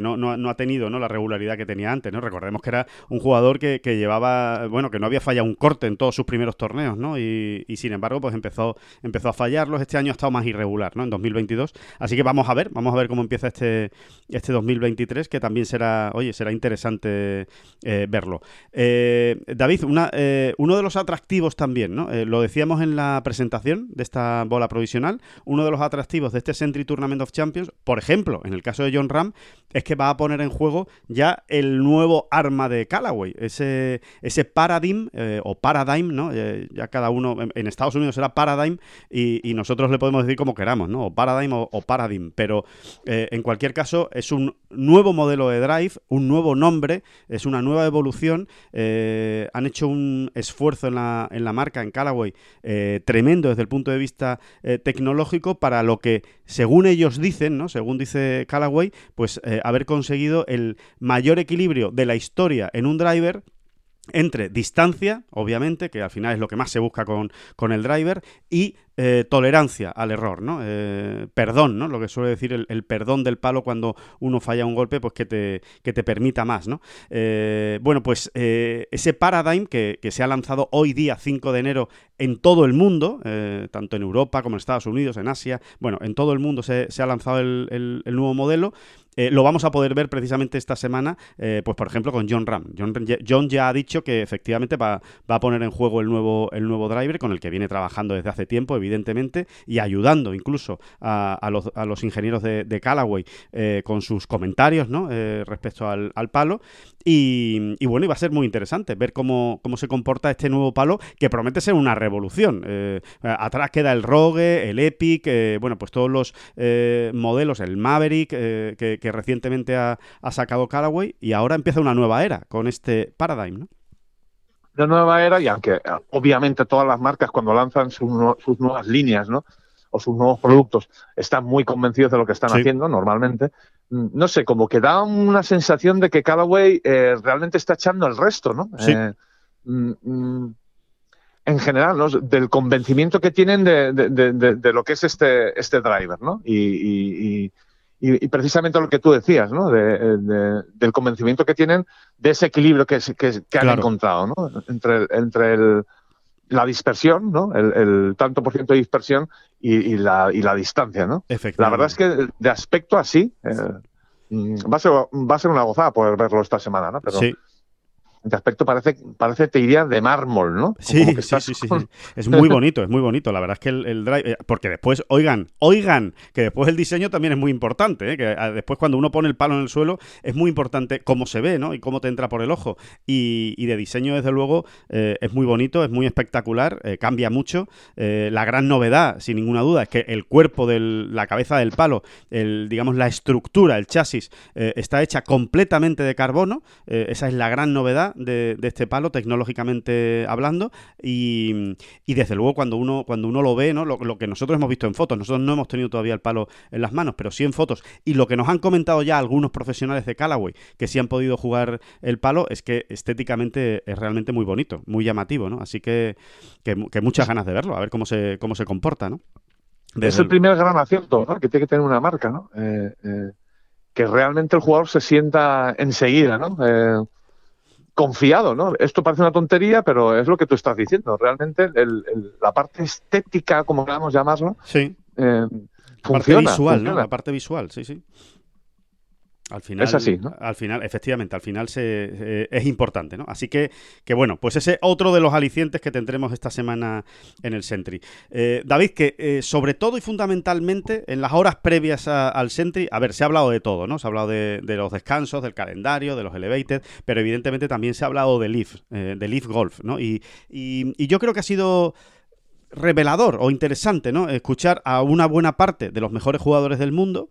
no, no, ha tenido ¿no? la regularidad que tenía antes, ¿no? Recordemos que era un jugador que, llevaba, bueno, que no había fallado un corte en todos sus primeros torneos, ¿no? Y, sin embargo, pues empezó, empezó a fallarlos. Este año ha estado más irregular, ¿no? En 2022. Así que vamos a ver, vamos a ver cómo empieza este, este 2023, que también será, oye, será interesante eh, verlo. Eh, David, eh, uno de los atractivos también, ¿no? Eh, lo decíamos en la presentación de esta bola provisional, uno de los atractivos de este Century Tournament of Champions, por ejemplo, en el caso de John Ram, es que va a poner en juego ya el nuevo arma de Callaway, ese, ese Paradigm o Paradigm, ¿no? ya cada uno, en, Estados Unidos será Paradigm y, nosotros le podemos decir como queramos, ¿no? O Paradigm o Paradigm, pero en cualquier caso es un nuevo modelo de drive, un nuevo nombre, es una nueva evolución eh, han hecho un esfuerzo en la, en la marca, en Callaway, eh, tremendo desde el punto de vista eh, tecnológico para lo que, según ellos dicen, ¿no? según dice Callaway, pues haber conseguido el mayor equilibrio de la historia en un driver entre distancia, obviamente, que al final es lo que más se busca con, con el driver, y eh, tolerancia al error, ¿no? Eh, perdón, ¿no? Lo que suele decir el, perdón del palo cuando uno falla un golpe, pues que te, que te permita más, ¿no? Eh, bueno, pues ese paradigm que, se ha lanzado hoy día, 5 de enero, en todo el mundo, tanto en Europa como en Estados Unidos, en Asia, bueno, en todo el mundo se, ha lanzado el, nuevo modelo. Lo vamos a poder ver precisamente esta semana, pues por ejemplo con John Ram. John, ya ha dicho que efectivamente va, va, a poner en juego el nuevo, el nuevo driver con el que viene trabajando desde hace tiempo, evidentemente, y ayudando incluso a, los, ingenieros de, de Callaway eh, con sus comentarios ¿no? Eh, respecto al, palo. Y, bueno, iba a ser muy interesante ver cómo, cómo se comporta este nuevo palo que promete ser una revolución. Eh, atrás queda el Rogue, el Epic, bueno, pues todos los modelos, el Maverick que, recientemente ha, ha sacado Callaway y ahora empieza una nueva era con este Paradigm, ¿no? de nueva era y aunque obviamente todas las marcas cuando lanzan sus, nuevas líneas, ¿no? O sus nuevos productos están muy convencidos de lo que están haciendo normalmente. Mm, no sé, como que da una sensación de que Callaway eh, realmente está echando el resto, ¿no? Eh, mm, mm, en general, ¿no? del convencimiento que tienen de, lo que es este, este driver, ¿no? y, y, precisamente lo que tú decías, ¿no? del convencimiento que tienen de ese equilibrio que, que, han encontrado, ¿no? Entre, entre la dispersión, ¿no? El, tanto por ciento de dispersión y, la, y la distancia, ¿no? La verdad es que de aspecto así, eh, mm, va, a ser, va a ser una gozada poder verlo esta semana, ¿no? Pero, sí de aspecto parece, parece te iría de mármol, ¿no? Sí, sí, sí, sí, Es muy bonito, es muy bonito. La verdad es que el, drive. Eh, porque después, oigan, oigan, que después el diseño también es muy importante, ¿eh? que ah, después cuando uno pone el palo en el suelo es muy importante cómo se ve, ¿no? Y cómo te entra por el ojo. Y, de diseño, desde luego, eh, es muy bonito, es muy espectacular, cambia mucho. la gran novedad, sin ninguna duda, es que el cuerpo de la cabeza del palo, el, digamos, la estructura, el chasis, está hecha completamente de carbono. esa es la gran novedad de, este palo, tecnológicamente hablando, y, desde luego cuando uno, cuando uno lo ve, ¿no? Lo, que nosotros hemos visto en fotos, nosotros no hemos tenido todavía el palo en las manos, pero sí en fotos, y lo que nos han comentado ya algunos profesionales de Callaway que sí han podido jugar el palo, es que estéticamente es realmente muy bonito, muy llamativo, ¿no? Así que, que, muchas ganas de verlo, a ver cómo se, cómo se comporta, ¿no? Es el primer gran acierto que tiene que tener una marca, ¿no? Eh, eh, que realmente el jugador se sienta enseguida, ¿no? Eh, confiado, ¿no? Esto parece una tontería, pero es lo que tú estás diciendo. Realmente la parte estética, como queramos llamarlo, sí. Eh, funciona. Parte visual, ¿no? La parte visual, sí, sí. Al final, es así, ¿no? Al final, efectivamente, al final se, es importante, ¿no? Así que, que, bueno, pues ese otro de los alicientes que tendremos esta semana en el Sentry. Eh, David, que eh, sobre todo y fundamentalmente en las horas previas al Sentry, a ver, se ha hablado de todo, ¿no? Se ha hablado de, los descansos, del calendario, de los elevated, pero evidentemente también se ha hablado de Leaf, eh, de Leaf Golf, ¿no? Y, y, y yo creo que ha sido revelador o interesante, ¿no? Escuchar a una buena parte de los mejores jugadores del mundo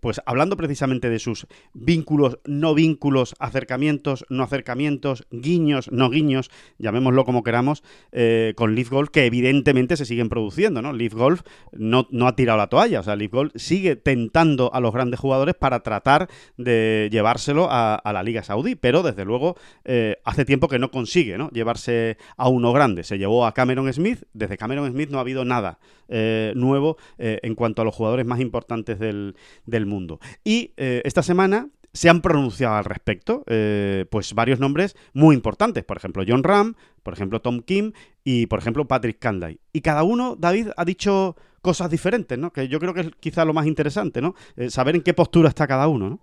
pues hablando precisamente de sus vínculos, no vínculos, acercamientos, no acercamientos, guiños, no guiños, llamémoslo como queramos, eh, con Leaf Golf, que evidentemente se siguen produciendo, ¿no? Leaf Golf no, no ha tirado la toalla, o sea, Leaf Golf sigue tentando a los grandes jugadores para tratar de llevárselo a, la Liga Saudí, pero desde luego eh, hace tiempo que no consigue, ¿no? Llevarse a uno grande. Se llevó a Cameron Smith, desde Cameron Smith no ha habido nada eh, nuevo en cuanto a los jugadores más importantes del, del mundo. Y esta semana se han pronunciado al respecto, eh, pues varios nombres muy importantes, por ejemplo John Ram, por ejemplo Tom Kim y por ejemplo Patrick Canday. Y cada uno, David, ha dicho cosas diferentes, ¿no? Que yo creo que es quizá lo más interesante, ¿no? Eh, saber en qué postura está cada uno, ¿no?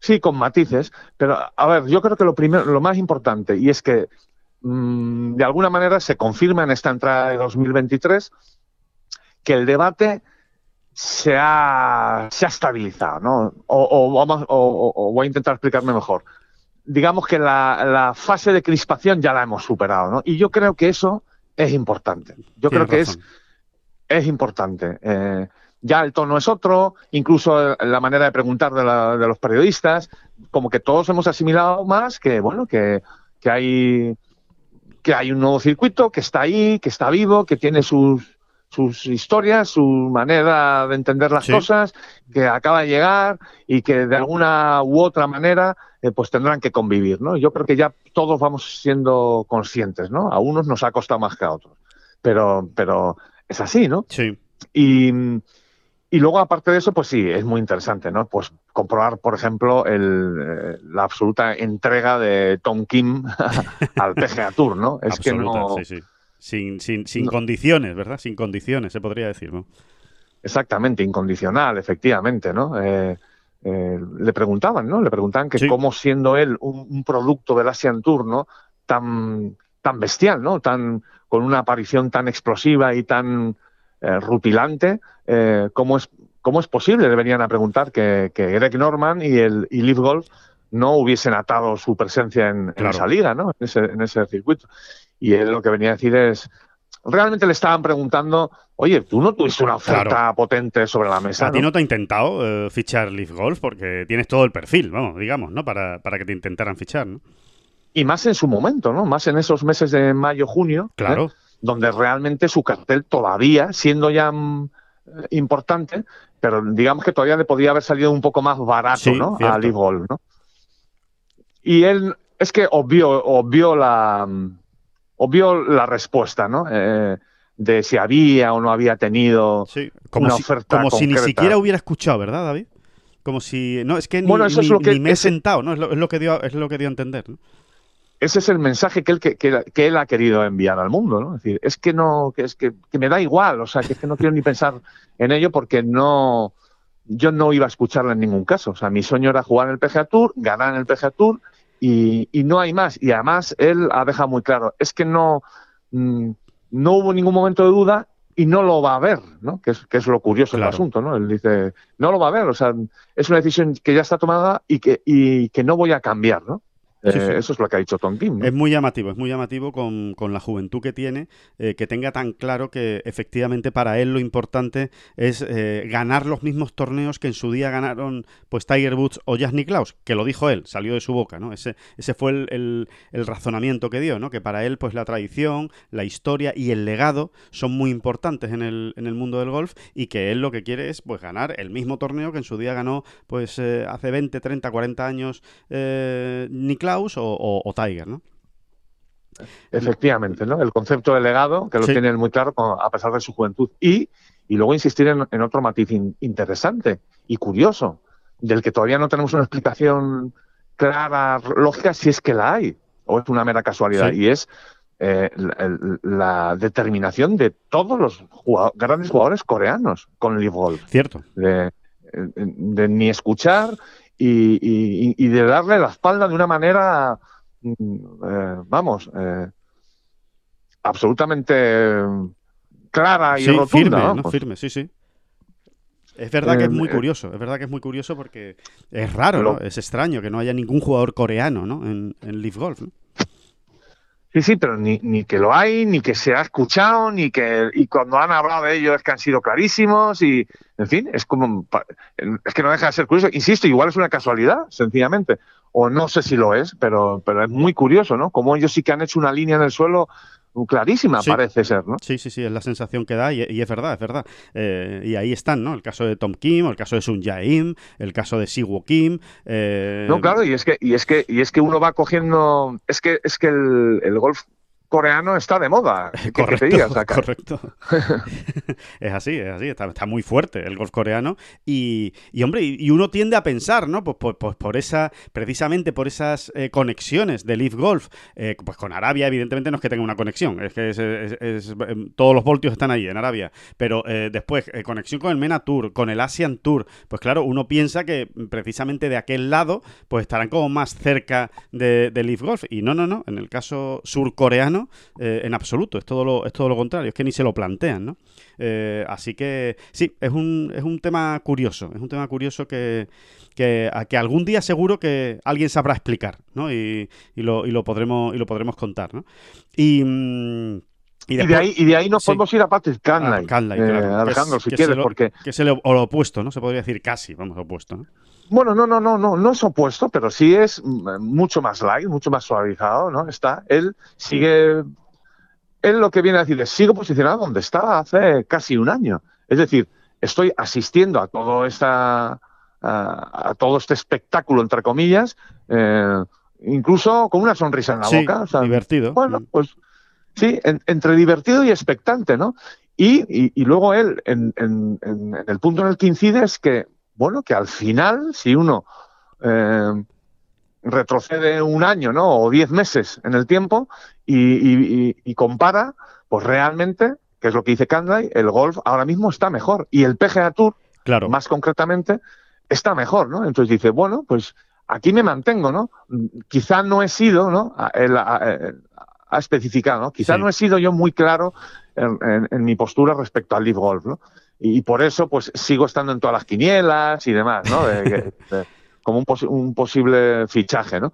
Sí, con matices, pero a ver, yo creo que lo primero, lo más importante, y es que mm, de alguna manera se confirma en esta entrada de 2023 que el debate se ha, se ha estabilizado, ¿no? O, vamos, o, voy a intentar explicarme mejor. Digamos que la, fase de crispación ya la hemos superado, ¿no? Y yo creo que eso es importante. Yo creo que es, es importante. Eh, ya el tono es otro, incluso la manera de preguntar de, de, los periodistas, como que todos hemos asimilado más que, bueno, que, que hay que hay un nuevo circuito que está ahí, que está vivo, que tiene sus, sus historias, su manera de entender las cosas, que acaba de llegar y que de alguna u otra manera eh, pues tendrán que convivir, ¿no? Yo creo que ya todos vamos siendo conscientes, ¿no? A unos nos ha costado más que a otros, pero, pero es así, ¿no? Sí. Y, y luego, aparte de eso, pues sí, es muy interesante, ¿no? Pues comprobar, por ejemplo, el, eh, la absoluta entrega de Tom Kim al PGA Tour, ¿no? Es que no... Sí, sí sin, sin, sin condiciones, ¿verdad? Sin condiciones, se podría decir, ¿no? Exactamente, incondicional, efectivamente, ¿no? Eh, eh, le preguntaban, ¿no? Le preguntaban que cómo siendo él un, producto del Asian Tour, ¿no? Tan, tan bestial, ¿no? Tan, con una aparición tan explosiva y tan eh, rutilante, ¿cómo, es, ¿cómo es posible? Le venían a preguntar que, que Greg Norman y el y Leaf Golf no hubiesen atado su presencia en, en esa liga, ¿no? En ese, en ese circuito. Y él lo que venía a decir es, realmente le estaban preguntando, oye, tú no tuviste una oferta potente sobre la mesa. A ti no te ha intentado eh, fichar Leaf Golf porque tienes todo el perfil, vamos, digamos, ¿no? Para, para que te intentaran fichar, ¿no? Y más en su momento, ¿no? Más en esos meses de mayo, junio. ¿eh? Claro. Donde realmente su cartel todavía, siendo ya mm, importante, pero digamos que todavía le podía haber salido un poco más barato, ¿no? A Leaf Golf, ¿no? Y él es que obvió, obvió la mm, obvio la respuesta, ¿no? Eh, de si había o no había tenido como una si, oferta Como si ni siquiera hubiera escuchado, ¿verdad, David? Como si... No, es que ni, me he sentado, ¿no? Es lo, que dio, es lo que dio a entender, ¿no? Ese es el mensaje que él, que, él ha querido enviar al mundo, ¿no? Es decir, es que no, que es que, me da igual, o sea, que es que no quiero ni pensar en ello porque no, yo no iba a escucharla en ningún caso. O sea, mi sueño era jugar en el PGA Tour, ganar en el PGA Tour y, no hay más. Y además él ha dejado muy claro, es que no, mm, no hubo ningún momento de duda y no lo va a ver, ¿no? Que es, que es lo curioso del asunto, ¿no? Él dice, no lo va a ver, o sea, es una decisión que ya está tomada y que, y que no voy a cambiar, ¿no? Eh, eso es lo que ha dicho Tom Kim. Es muy llamativo, es muy llamativo con, la juventud que tiene, eh, que tenga tan claro que efectivamente para él lo importante es eh, ganar los mismos torneos que en su día ganaron pues Tiger Woods o Jack Nicklaus, que lo dijo él, salió de su boca, ¿no? Ese, ese fue el, razonamiento que dio, ¿no? Que para él pues la tradición, la historia y el legado son muy importantes en el, en el mundo del golf y que él lo que quiere es pues ganar el mismo torneo que en su día ganó pues hace 20, 30, 40 años O, Tiger, ¿no? Efectivamente, ¿no? El concepto de legado, que lo tiene muy claro a pesar de su juventud. Y, y luego insistir en, otro matiz interesante y curioso, del que todavía no tenemos una explicación clara, lógica, si es que la hay, o es una mera casualidad, y es eh, la, determinación de todos los grandes jugadores coreanos con el golf. Cierto. de, ni escuchar y, de darle la espalda de una manera, mm, eh, vamos, eh, absolutamente clara y rotunda. Firme, ¿no? firme, sí, sí. Es verdad que es muy eh, curioso, es verdad que es muy curioso porque es raro, ¿no? Es extraño que no haya ningún jugador coreano, ¿no? En, en Leaf Golf, Sí, sí, pero ni, ni que lo hay, ni que se ha escuchado, ni que y cuando han hablado de ello es que han sido clarísimos y, en fin, es como es que no deja de ser curioso. Insisto, igual es una casualidad, sencillamente, o no sé si lo es, pero pero es muy curioso, ¿no? Como ellos sí que han hecho una línea en el suelo clarísima, parece ser, ¿no? Sí, sí, sí, es la sensación que da y, es verdad, es verdad. Eh, y ahí están, ¿no? El caso de Tom Kim, el caso de Sun Jae-im, el caso de Siwo Kim. Eh... No, claro, y es que y es que y es que uno va cogiendo, es que es que el, el golf coreano está de moda. correcto, correcto. es así, es así, está, muy fuerte el golf coreano. Y, hombre, y, uno tiende a pensar, ¿no? Pues, pues, pues por esa, precisamente por esas eh, conexiones de Leaf Golf, eh, pues con Arabia, evidentemente no es que tenga una conexión, es que em, todos los voltios están ahí en Arabia. Pero eh, después, conexión con el MENA Tour, con el Asian Tour, pues claro, uno piensa que precisamente de aquel lado, pues estarán como más cerca de, de Leaf Golf. Y no, no, no, en el caso surcoreano, eh, en absoluto, es todo, lo, es todo lo contrario, es que ni se lo plantean, ¿no? Eh, así que sí, es un, es un tema curioso, es un tema curioso que, que, que algún día seguro que alguien sabrá explicar, ¿no? Y, y, lo, y lo, podremos, y lo podremos contar, ¿no? Y... Mm, y, de ahí, y de ahí nos podemos ir a Patrick Canlay, eh, Alejandro, si quieres, porque... Que es lo, opuesto, ¿no? Se podría decir casi, vamos, opuesto, ¿no? Bueno, no, no, no, no, no es opuesto, pero sí es mucho más light, mucho más suavizado, ¿no? Está, él sigue, él lo que viene a decir es, sigo posicionado donde estaba hace casi un año. Es decir, estoy asistiendo a todo esta, a, todo este espectáculo, entre comillas, eh, incluso con una sonrisa en la boca. divertido. Bueno, pues sí, entre divertido y expectante, ¿no? Y, y, luego él, en, en, en, el punto en el que incide es que bueno, que al final, si uno eh, retrocede un año, ¿no? O diez meses en el tiempo y, compara, pues realmente, que es lo que dice Canday, el golf ahora mismo está mejor. Y el PGA Tour, claro. más concretamente, está mejor, ¿no? Entonces dice, bueno, pues aquí me mantengo, ¿no? Quizá no he sido, ¿no? ha especificado, ¿no? Quizá no he sido yo muy claro en, en, mi postura respecto al Leaf Golf, ¿no? Y por eso pues sigo estando en todas las quinielas y demás, ¿no? como un, posible fichaje, ¿no?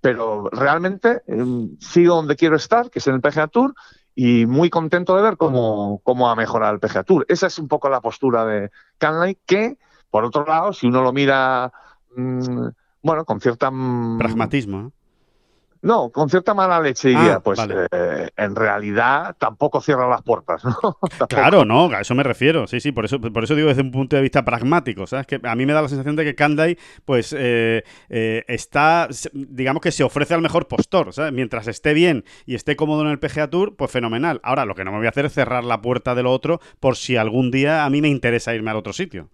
Pero realmente em, sigo donde quiero estar, que es en el PGA Tour, y muy contento de ver cómo, cómo ha mejorado el PGA Tour. Esa es un poco la postura de Canley, que, por otro lado, si uno lo mira, mm, bueno, con cierta... Mm, Pragmatismo, ¿no? Con cierta mala leche diría, ah, pues eh, en realidad tampoco cierra las puertas, ¿no? claro, no, a eso me refiero, sí, sí, por eso, por eso digo desde un punto de vista pragmático, ¿sabes? Que a mí me da la sensación de que Kandai, pues, eh, eh, está, digamos que se ofrece al mejor postor, ¿sabes? Mientras esté bien y esté cómodo en el PGA Tour, pues fenomenal. Ahora, lo que no me voy a hacer es cerrar la puerta de lo otro por si algún día a mí me interesa irme al otro sitio.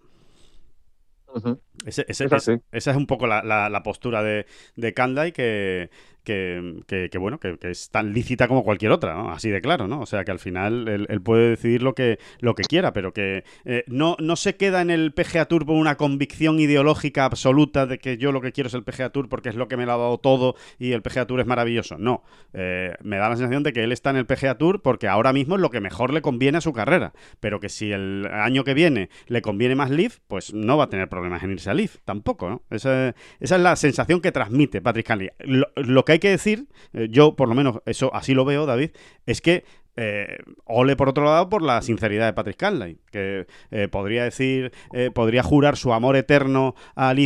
esa es un poco la, postura de, de Kandai que, que, bueno, que, es tan lícita como cualquier otra, ¿no? Así de claro, ¿no? O sea, que al final él, puede decidir lo que, lo que quiera, pero que eh, no, no se queda en el PGA Tour por una convicción ideológica absoluta de que yo lo que quiero es el PGA Tour porque es lo que me lo ha dado todo y el PGA Tour es maravilloso. No, eh, me da la sensación de que él está en el PGA Tour porque ahora mismo es lo que mejor le conviene a su carrera, pero que si el año que viene le conviene más Leaf, pues no va a tener problemas en irse a Leaf, tampoco. Esa, esa es la sensación que transmite Patrick Canley. Lo, lo que hay que decir, eh, yo por lo menos eso así lo veo, David, es que eh, ole por otro lado por la sinceridad de Patrick Canlay, que eh, podría decir, eh, podría jurar su amor eterno al,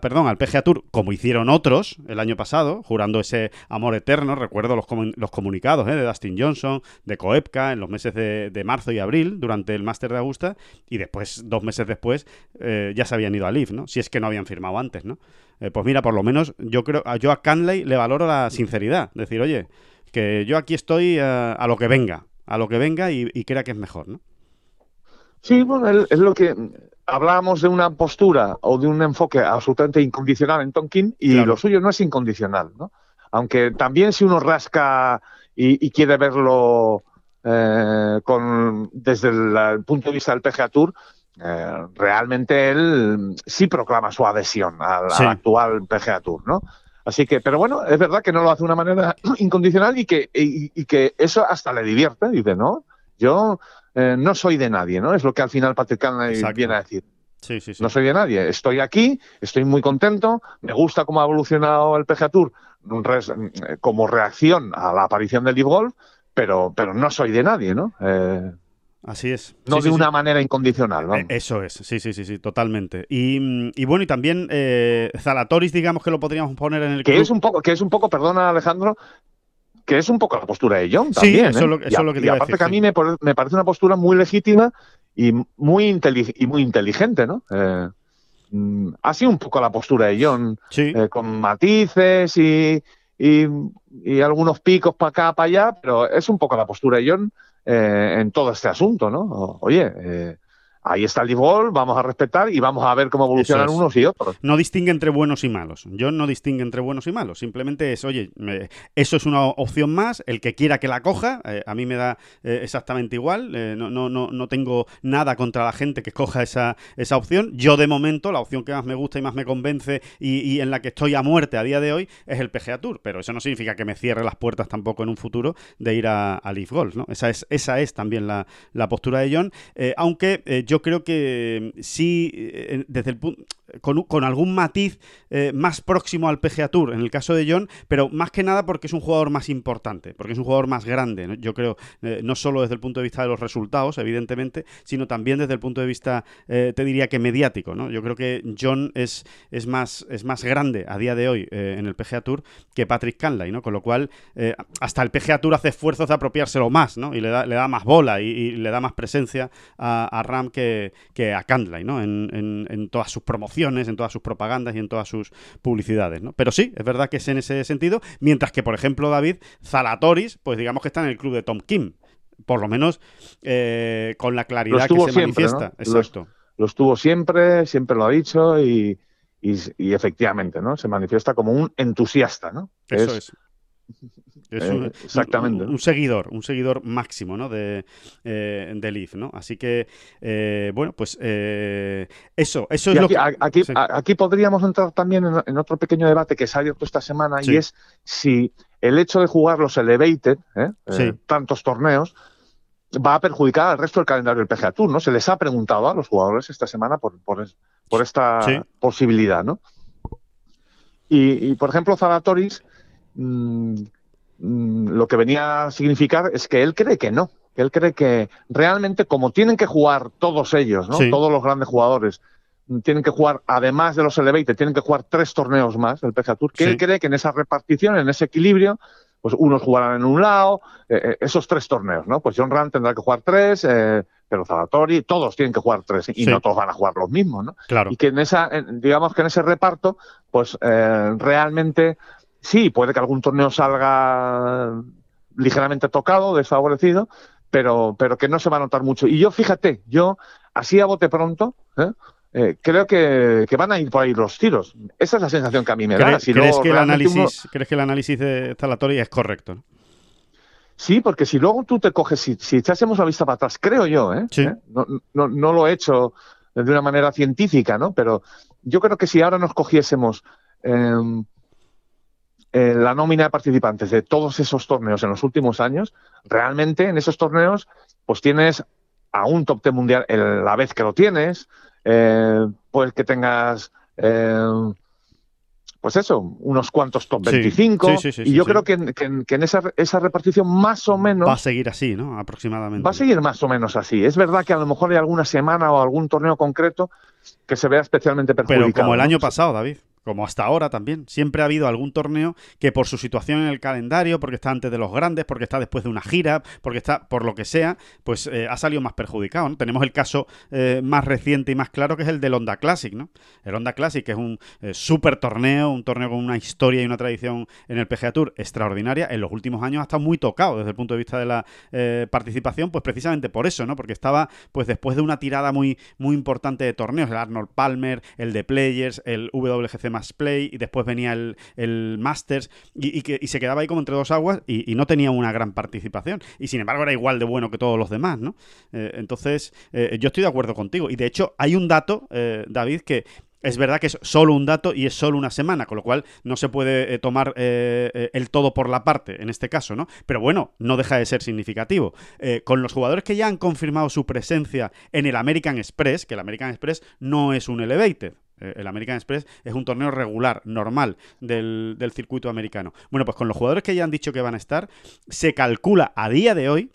perdón, al PGA Tour, como hicieron otros el año pasado, jurando ese amor eterno. Recuerdo los, los comunicados de Dustin Johnson, de Koepka, en los meses de, marzo y abril, durante el Máster de Augusta, y después, dos meses después, ya se habían ido a Leaf, ¿no? Si es que no habían firmado antes, ¿no? pues mira, por lo menos yo creo, yo a Canley le valoro la sinceridad, decir, oye, que yo aquí estoy eh, a, lo que venga, a lo que venga y, crea que es mejor, ¿no? Sí, bueno, es lo que hablábamos de una postura o de un enfoque absolutamente incondicional en Tonkin y lo suyo no es incondicional, ¿no? Aunque también si uno rasca y, quiere verlo eh, con, desde el, punto de vista del PGA Tour, eh, realmente él sí proclama su adhesión al, al, actual PGA Tour, ¿no? Así que, pero bueno, es verdad que no lo hace de una manera incondicional y que, y, que eso hasta le divierte. Dice, no, yo eh, no soy de nadie, ¿no? Es lo que al final Patrick viene a decir. Sí, sí, sí. No soy de nadie. Estoy aquí, estoy muy contento, me gusta cómo ha evolucionado el PGA Tour res- como reacción a la aparición del Live Golf, pero, pero no soy de nadie, ¿no? Eh, Así es. no Sí, de sí. una manera incondicional, vamos. Eh, Eso es, sí, sí, sí, sí, totalmente. Y, y bueno, y también eh, Zalatoris, digamos que lo podríamos poner en el que club. es un poco, que es un poco, perdona Alejandro, que es un poco la postura de John Sí, también. eso ¿eh? es lo- eso Y a- es lo que te y iba a aparte decir, que a mí me, parece una postura muy legítima y muy, inteli- y muy inteligente, ¿no? Eh, mm, ha sido un poco la postura de John, Sí, eh, con matices y, y- y algunos picos para acá, para allá, pero es un poco la postura de John eh, en todo este asunto, ¿no? Oye, eh, ahí está el Golf, vamos a respetar y vamos a ver cómo evolucionan es. unos y otros. no distingue entre buenos y malos. Yo no distingue entre buenos y malos. Simplemente es, oye, me- eso es una opción más. El que quiera que la coja, eh, a mí me da eh, exactamente igual. Eh, no, no, no, no tengo nada contra la gente que coja esa, esa opción. Yo, de momento, la opción que más me gusta y más me convence y, y en la que estoy a muerte a día de hoy es el PGA Tour. Pero eso no significa que me cierre las puertas tampoco en un futuro de ir a, a Leaf Golf. ¿no? Esa, es, esa es también la, la postura de John. Aunque yo creo que eh, sí, eh, desde el punto. Con, con algún matiz eh, más próximo al PGA Tour, en el caso de John, pero más que nada porque es un jugador más importante, porque es un jugador más grande, yo creo, eh, no solo desde el punto de vista de los resultados, evidentemente, sino también desde el punto de vista, eh, te diría que mediático. ¿no? Yo creo que John es, es, más, es más grande a día de hoy en el PGA Tour que Patrick Canlay, ¿no? con lo cual hasta el PGA Tour hace esfuerzos de apropiárselo más, ¿no? y le da, le da más bola y, le da más presencia a, Ram que, que a Cantlay, ¿no? En- en todas sus promociones, en todas sus propagandas y en todas sus publicidades, ¿no? Pero sí, es verdad que es en ese sentido, mientras que, por ejemplo, David Zalatoris, pues digamos que está en el club de Tom Kim, por lo menos eh, con la claridad que se siempre, manifiesta. ¿no? Exacto. lo estuvo siempre, siempre lo ha dicho y, y- y efectivamente, ¿no? Se manifiesta como un entusiasta, ¿no? Eso Es- es. Es eh, un, exactamente, un- seguidor, un seguidor máximo, ¿no? De, eh, de Leaf, ¿no? Así que, eh, bueno, pues eh, eso, eso es Y lo aquí, que... aquí, sí. aquí podríamos entrar también en, en otro pequeño debate que se ha abierto esta semana Sí. y es si el hecho de jugar los Elevated, ¿eh? Sí. Tantos torneos, va a perjudicar al resto del calendario del PGA Tour, ¿no? Se les ha preguntado a los jugadores esta semana por, por, por esta posibilidad, ¿no? Y, y, por ejemplo, Zalatoris, mm, mm, lo que venía a significar es que él cree que no. que Él cree que realmente, como tienen que jugar todos ellos, ¿no? Sí. todos los grandes jugadores, mm, tienen que jugar, además de los Elevated, tienen que jugar tres torneos más del PGA Tour, que Sí. él cree que en esa repartición, en ese equilibrio, pues unos jugarán en un lado, eh, eh, esos tres torneos, ¿no? Pues John Ram tendrá que jugar tres, eh, pero Zalatori, todos tienen que jugar tres y Sí. no todos van a jugar los mismos, ¿no? Claro. Y que en esa, en- digamos que en ese reparto, pues eh, realmente sí, puede que algún torneo salga ligeramente tocado, desfavorecido, pero, pero que no se va a notar mucho. Y yo, fíjate, yo, así a bote pronto, ¿eh? Eh, creo que, que van a ir por ahí los tiros. Esa es la sensación que a mí me da. ¿Cre- Si ¿Crees, que el uno- análisis, ¿Crees que el análisis de Zalatori es correcto? ¿no? Sí, porque si luego tú te coges, si, si echásemos la vista para atrás, creo yo, ¿eh? Sí. ¿Eh? No, no, no lo he hecho de una manera científica, ¿no? Pero yo creo que si ahora nos cogiésemos eh, la nómina de participantes de todos esos torneos en los últimos años, realmente en esos torneos, pues tienes a un top 10 mundial el- la vez que lo tienes, eh, pues que tengas. eh, pues eso, unos cuantos top Sí, 25. sí, sí, sí, y yo creo que, en- que en- que en esa, esa repartición más o menos Va a seguir así, ¿no? Aproximadamente. Va a seguir más o menos así. Es verdad que a lo mejor hay alguna semana o algún torneo concreto que se vea especialmente perjudicado. Pero como el año pasado, David. Como hasta ahora también. Siempre ha habido algún torneo que por su situación en el calendario, porque está antes de los grandes, porque está después de una gira, porque está por lo que sea, pues eh, ha salido más perjudicado. ¿no? Tenemos el caso eh, más reciente y más claro que es el del Honda Classic, ¿no? El Honda Classic, que es un eh, súper torneo, un torneo con una historia y una tradición en el PGA Tour extraordinaria. En los últimos años ha estado muy tocado desde el punto de vista de la participación, pues precisamente por eso, ¿no? Porque estaba, pues después de una tirada muy, muy importante de torneos, el Arnold Palmer, el de Players, el WGC Match Play, y después venía el, el Masters, y, que, se quedaba ahí como entre dos aguas y, no tenía una gran participación. Y sin embargo era igual de bueno que todos los demás, ¿no? Eh, entonces, eh, yo estoy de acuerdo contigo. Y de hecho, hay un dato, eh, David, que Es verdad que es solo un dato y es solo una semana, con lo cual no se puede tomar el todo por la parte en este caso, ¿no? Pero bueno, no deja de ser significativo. con los jugadores que ya han confirmado su presencia en el American Express, que el American Express no es un elevated, el American Express es un torneo regular, normal del, del, circuito americano. Bueno, pues con los jugadores que ya han dicho que van a estar, se calcula a día de hoy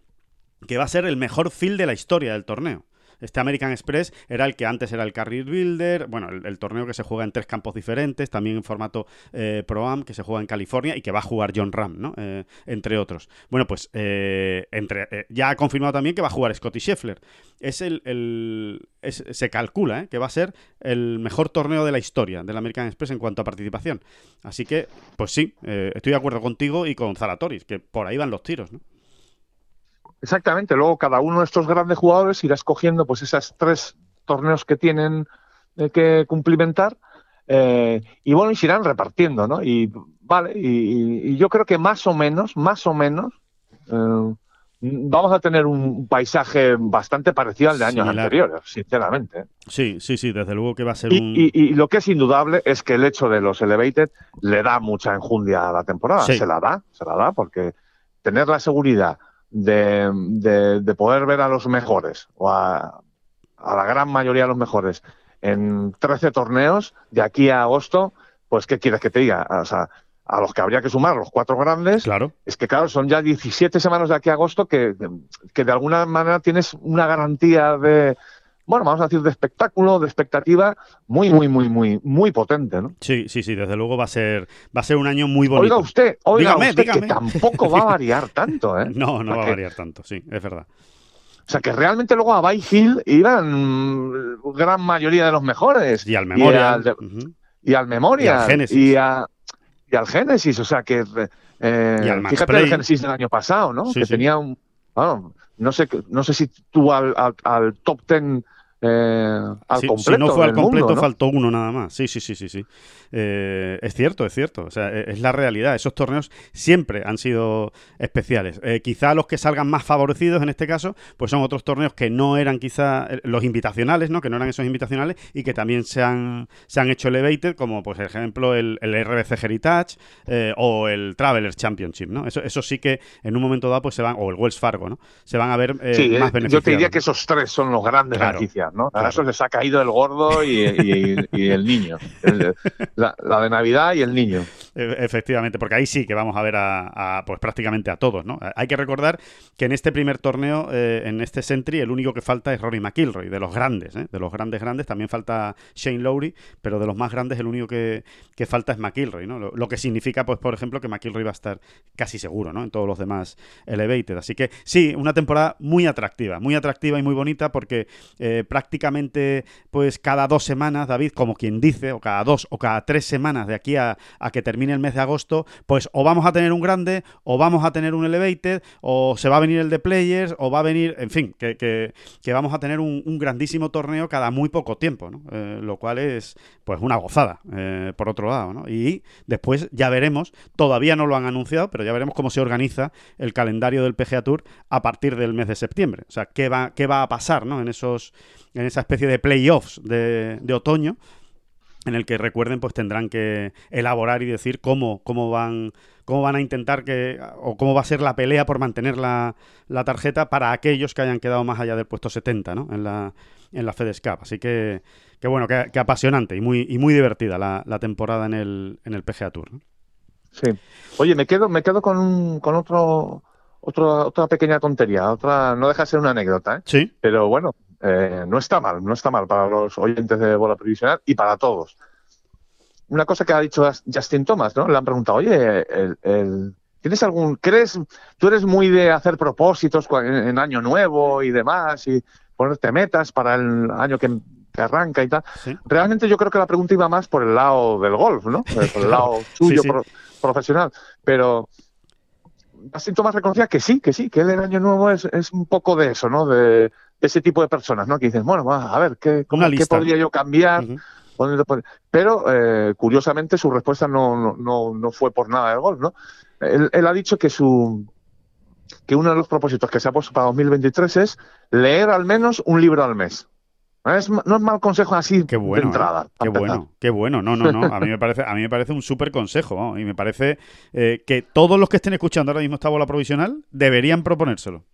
que va a ser el mejor field de la historia del torneo. Este American Express era el que antes era el Career Builder, bueno, el, torneo que se juega en tres campos diferentes, también en formato eh, Pro-Am, que se juega en California y que va a jugar John Ram, ¿no? Eh, entre otros. Bueno, pues eh, ya ha confirmado también que va a jugar Scotty Scheffler. Es el, se calcula que va a ser el mejor torneo de la historia del American Express en cuanto a participación. Así que, pues sí, estoy de acuerdo contigo y con Zalatoris, que por ahí van los tiros, ¿no? Exactamente, luego cada uno de estos grandes jugadores irá escogiendo pues esos tres torneos que tienen eh, que cumplimentar eh, y bueno, y se irán repartiendo, ¿no? Y vale, y, yo creo que más o menos, más o menos, eh, vamos a tener un paisaje bastante parecido al de años anteriores, sinceramente. Sí, sí, sí, desde luego que va a ser y, un... y, lo que es indudable es que el hecho de los Elevated le da mucha enjundia a la temporada, se la da, se la da, porque tener la seguridad de, de, poder ver a los mejores o a, a, la gran mayoría de los mejores en 13 torneos de aquí a agosto, pues ¿qué quieres que te diga? O sea, a los que habría que sumar los cuatro grandes, claro. es que claro, son ya 17 semanas de aquí a agosto que, que de alguna manera tienes una garantía de, bueno, vamos a decir, de espectáculo, de expectativa muy, muy, muy, muy, muy potente, ¿no? Sí, sí, sí, desde luego va a ser, va a ser un año muy bonito. Oiga usted, oiga usted que tampoco va a variar tanto, ¿eh? No, no va a variar tanto, sí, es verdad. O sea, que realmente luego a Bay Hill iban gran mayoría de los mejores. Y al Memorial. Y al, Memorial. Y al Genesis. Y, al Genesis, o sea que... Eh, fíjate el Genesis del año pasado, ¿no? que tenía un... Bueno, no sé, no sé si tú al, al, al top ten eh, al completo. Si no fue al completo, faltó uno nada más. Sí, sí, sí, sí, sí. Eh, es cierto, es cierto. O sea, e, es la realidad. Esos torneos siempre han sido especiales. Eh, quizá los que salgan más favorecidos en este caso, pues son otros torneos que no eran quizá los invitacionales, ¿no? Que no eran esos invitacionales y que también se han, se han hecho elevated, como por ejemplo el, el RBC Heritage o el Travelers Championship, ¿no? Eso, eso sí que en un momento dado pues se van, o el Wells Fargo, ¿no? Se van a ver más beneficiados. Yo te diría que esos tres son los grandes beneficios a eso les ha caído el gordo y, el niño. la, de Navidad y el niño. E, efectivamente, porque ahí sí que vamos a ver a, pues prácticamente a todos, ¿no? Hay que recordar que en este primer torneo, eh, en este Sentry, el único que falta es Rory McIlroy, de los grandes, ¿eh? de los grandes grandes. También falta Shane Lowry, pero de los más grandes el único que, falta es McIlroy, ¿no? Lo, que significa, pues, por ejemplo, que McIlroy va a estar casi seguro, ¿no? En todos los demás Elevated. Así que sí, una temporada muy atractiva, muy atractiva y muy bonita porque eh, prácticamente pues cada dos semanas, David, como quien dice, o cada dos o cada tres semanas de aquí a, que termine el mes de agosto, pues o vamos a tener un grande, o vamos a tener un elevated, o se va a venir el de players, o va a venir, en fin, que, vamos a tener un, grandísimo torneo cada muy poco tiempo, ¿no? Eh, lo cual es pues una gozada, eh, por otro lado, ¿no? Y después ya veremos, todavía no lo han anunciado, pero ya veremos cómo se organiza el calendario del PGA Tour a partir del mes de septiembre. O sea, qué va, a pasar. En esos en esa especie de playoffs de otoño, en el que recuerden, pues tendrán que elaborar y decir cómo, cómo van cómo van a intentar que, o cómo va a ser la pelea por mantener la, la tarjeta para aquellos que hayan quedado más allá del puesto 70, ¿no? En la, en la FedEx Cup. Así que, que bueno, que, apasionante y muy, y muy divertida la, la temporada en el, en el PGA Tour. Sí. Oye, me quedo, me quedo con, con otro, otro, otra pequeña tontería, otra, no deja de ser una anécdota, ¿eh? Sí. Pero bueno, eh, no está mal, no está mal para los oyentes de bola previsional y para todos. Una cosa que ha dicho Justin Thomas, ¿no? Le han preguntado, oye, el, ¿tienes algún, crees, tú eres muy de hacer propósitos en, año nuevo y demás y ponerte metas para el año que, arranca y tal? Realmente yo creo que la pregunta iba más por el lado del golf, ¿no? Por el lado suyo profesional. Pero Justin Thomas reconocía que sí, que sí, que el año nuevo es, es un poco de eso, ¿no? De, ese tipo de personas, ¿no? Que dicen, bueno, a ver, ¿qué, ¿qué podría yo cambiar? Pero, eh, curiosamente, su respuesta no, no, no, fue por nada del gol, ¿no? Él, ha dicho que su que uno de los propósitos que se ha puesto para 2023 es leer al menos un libro al mes. Es, no es mal consejo así Qué bueno, de entrada. ¿eh? Qué empezar. bueno, qué bueno. No, no, no. A mí me parece, a mí me parece un súper consejo. ¿no? Y me parece eh, que todos los que estén escuchando ahora mismo esta bola provisional deberían proponérselo.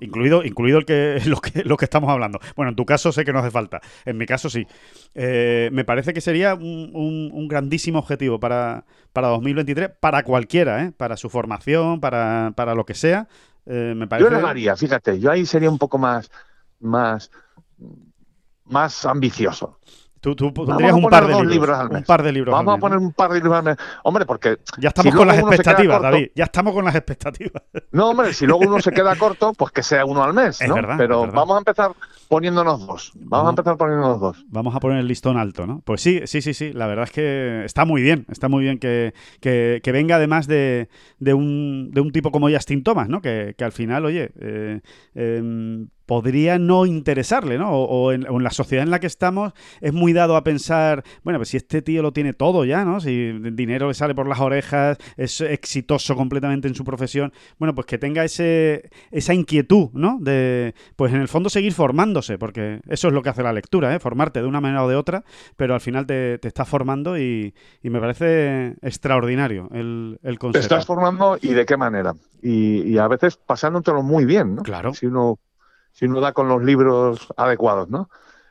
Incluido, incluido el que, lo, que, lo que estamos hablando. Bueno, en tu caso sé que no hace falta. En mi caso sí. Eh, me parece que sería un, un- un grandísimo objetivo para, para 2023, para cualquiera, ¿eh? para su formación, para, para lo que sea. Eh, me parece... Yo le haría, fíjate, yo ahí sería un poco más, más, más ambicioso. Tú, tú pondrías un par de libros. libros al un mes. par de libros. Vamos al a poner un par de libros al mes. Hombre, porque. Ya estamos si con las expectativas, corto- David. Ya estamos con las expectativas. no, hombre, si luego uno se queda corto, pues que sea uno al mes, Es ¿no? verdad, Pero vamos a empezar poniéndonos dos. Vamos Vamos. a empezar poniéndonos dos. Vamos a poner el listón alto, ¿no? Pues sí, sí, sí, sí. La verdad es que está muy bien. Está muy bien que, que- que venga además de, de un, de un tipo como Justin Thomas, ¿no? Que, que al final, oye, eh, em, podría no interesarle, ¿no? O, o en, o en la sociedad en la que estamos es muy dado a pensar, bueno, pues si este tío lo tiene todo ya, ¿no? Si el dinero le sale por las orejas, es exitoso completamente en su profesión, bueno, pues que tenga ese, esa inquietud, ¿no? De, pues en el fondo seguir formándose, porque eso es lo que hace la lectura, ¿eh? Formarte de una manera o de otra, pero al final te, te estás formando y, y me parece extraordinario el, el Te consejo. estás formando y de qué manera. Y, y a veces pasándotelo muy bien, ¿no? Claro. Si uno, si uno da con los libros adecuados, ¿no?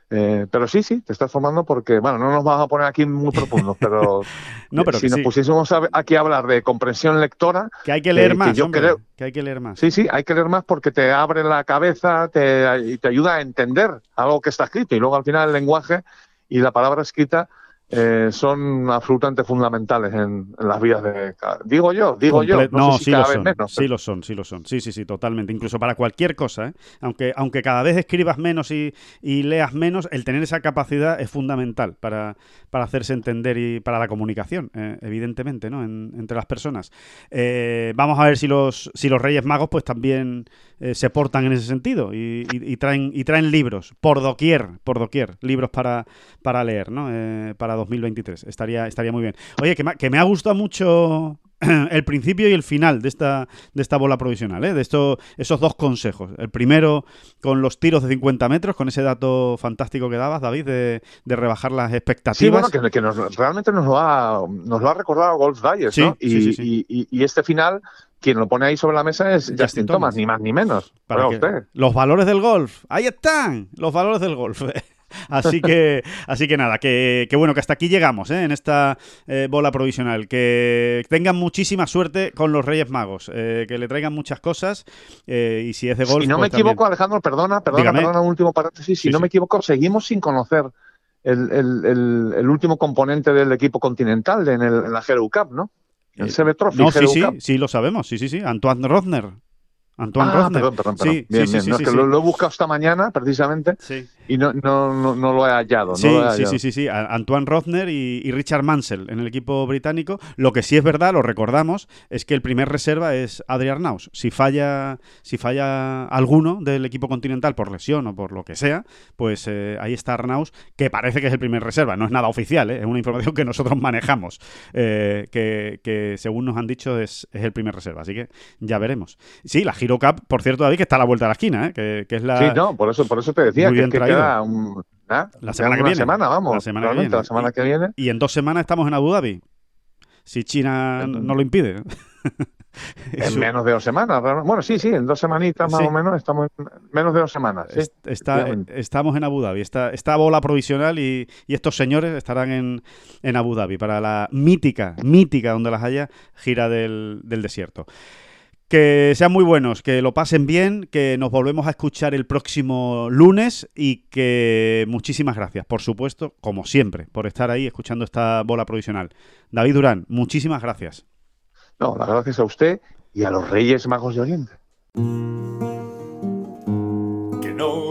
Eh, pero sí, sí, te estás formando porque, bueno, no nos vamos a poner aquí muy profundos, pero, No, pero si que nos sí. pusiésemos a- aquí a hablar de comprensión lectora, Que hay que leer que más, yo hombre, creo- que hay que leer más. sí, sí, hay que leer más porque te abre la cabeza te, y te ayuda a entender algo que está escrito. Y luego al final el lenguaje y la palabra escrita eh, son absolutamente fundamentales en, en las vidas de. Digo yo, digo yo, no, sé si sí cada lo vez son, menos. sí lo son, sí lo son, sí, sí, sí, totalmente, incluso para cualquier cosa, ¿eh? aunque, aunque cada vez escribas menos y, y leas menos, el tener esa capacidad es fundamental para, para hacerse entender y para la comunicación, eh, evidentemente, ¿no? En- entre las personas. Vamos a ver si los, si los Reyes Magos pues también se portan en ese sentido y, y- y traen, y traen libros, por doquier, por doquier, libros para, para leer, ¿no? Para 2023. Estaría, estaría muy bien. Oye, que me, ha- que me ha gustado mucho el principio y el final de esta, de esta bola provisional, ¿eh? de esto, esos dos consejos. El primero con los tiros de 50 metros, con ese dato fantástico que dabas, David, de, de rebajar las Sí, expectativas. bueno, que, que nos, realmente nos lo, ha, nos lo ha recordado Golf Dyers, Sí, ¿no? Y, sí, sí, sí. y- y- y este final, quien lo pone ahí sobre la mesa es Justin Justin, Thomas. Thomas, ni más ni menos. para que- usted. los valores del golf, ahí están, los valores del golf. Así que, así que nada, que, que bueno, que hasta aquí llegamos ¿eh? en esta eh, bola provisional. Que tengan muchísima suerte con los Reyes Magos, eh, que le traigan muchas cosas eh, y si es de golf. Si no pues me equivoco, también. Alejandro, perdona, perdona, Dígame. perdona, un último paréntesis. Si Sí, no sí. me equivoco, seguimos sin conocer el, el- el- el último componente del equipo continental en, la Hero Cup, ¿no? El CB Trophy, No, sí, sí, sí, lo sabemos, sí, sí, sí. Antoine Rosner. Antoine Ah, Rosner. perdón, perdón, perdón. Sí, bien, sí, bien. sí, No, sí, es que. Lo, lo he buscado esta mañana, precisamente, Sí. y no, no, no, no lo he hallado. Sí, no lo he sí, hallado. sí, sí, Antoine Rosner y, y Richard Mansell en el equipo británico. Lo que sí es verdad, lo recordamos, es que el primer reserva es Adrian Naus. Si falla, si falla alguno del equipo continental por lesión o por lo que sea, pues eh, ahí está Arnaus, que parece que es el primer reserva. No es nada oficial, ¿eh? es una información que nosotros manejamos, eh, que, que según nos han dicho es, es el primer reserva. Así que ya veremos. Sí, la Giro Cup, por cierto, David, que está a la vuelta de la esquina, ¿eh? que, que es la... Sí, no, por eso, por eso te decía que, bien que queda un, ¿ah? La semana que viene. semana, vamos. La semana que viene. La semana Y- que viene. Y en dos semanas estamos en Abu Dhabi. Si China no lo impide. En menos de dos semanas. Bueno, sí, sí, en dos semanitas más Sí. o menos estamos en menos de dos semanas. sí. está- efectivamente. estamos en Abu Dhabi. Está, está bola provisional y, y estos señores estarán en, en Abu Dhabi para la mítica, mítica, donde las haya, gira del, del desierto. Que sean muy buenos, que lo pasen bien, que nos volvemos a escuchar el próximo lunes y que muchísimas gracias, por supuesto, como siempre, por estar ahí escuchando esta bola provisional. David Durán, muchísimas gracias. No, las gracias a usted y a los Reyes Magos de Oriente.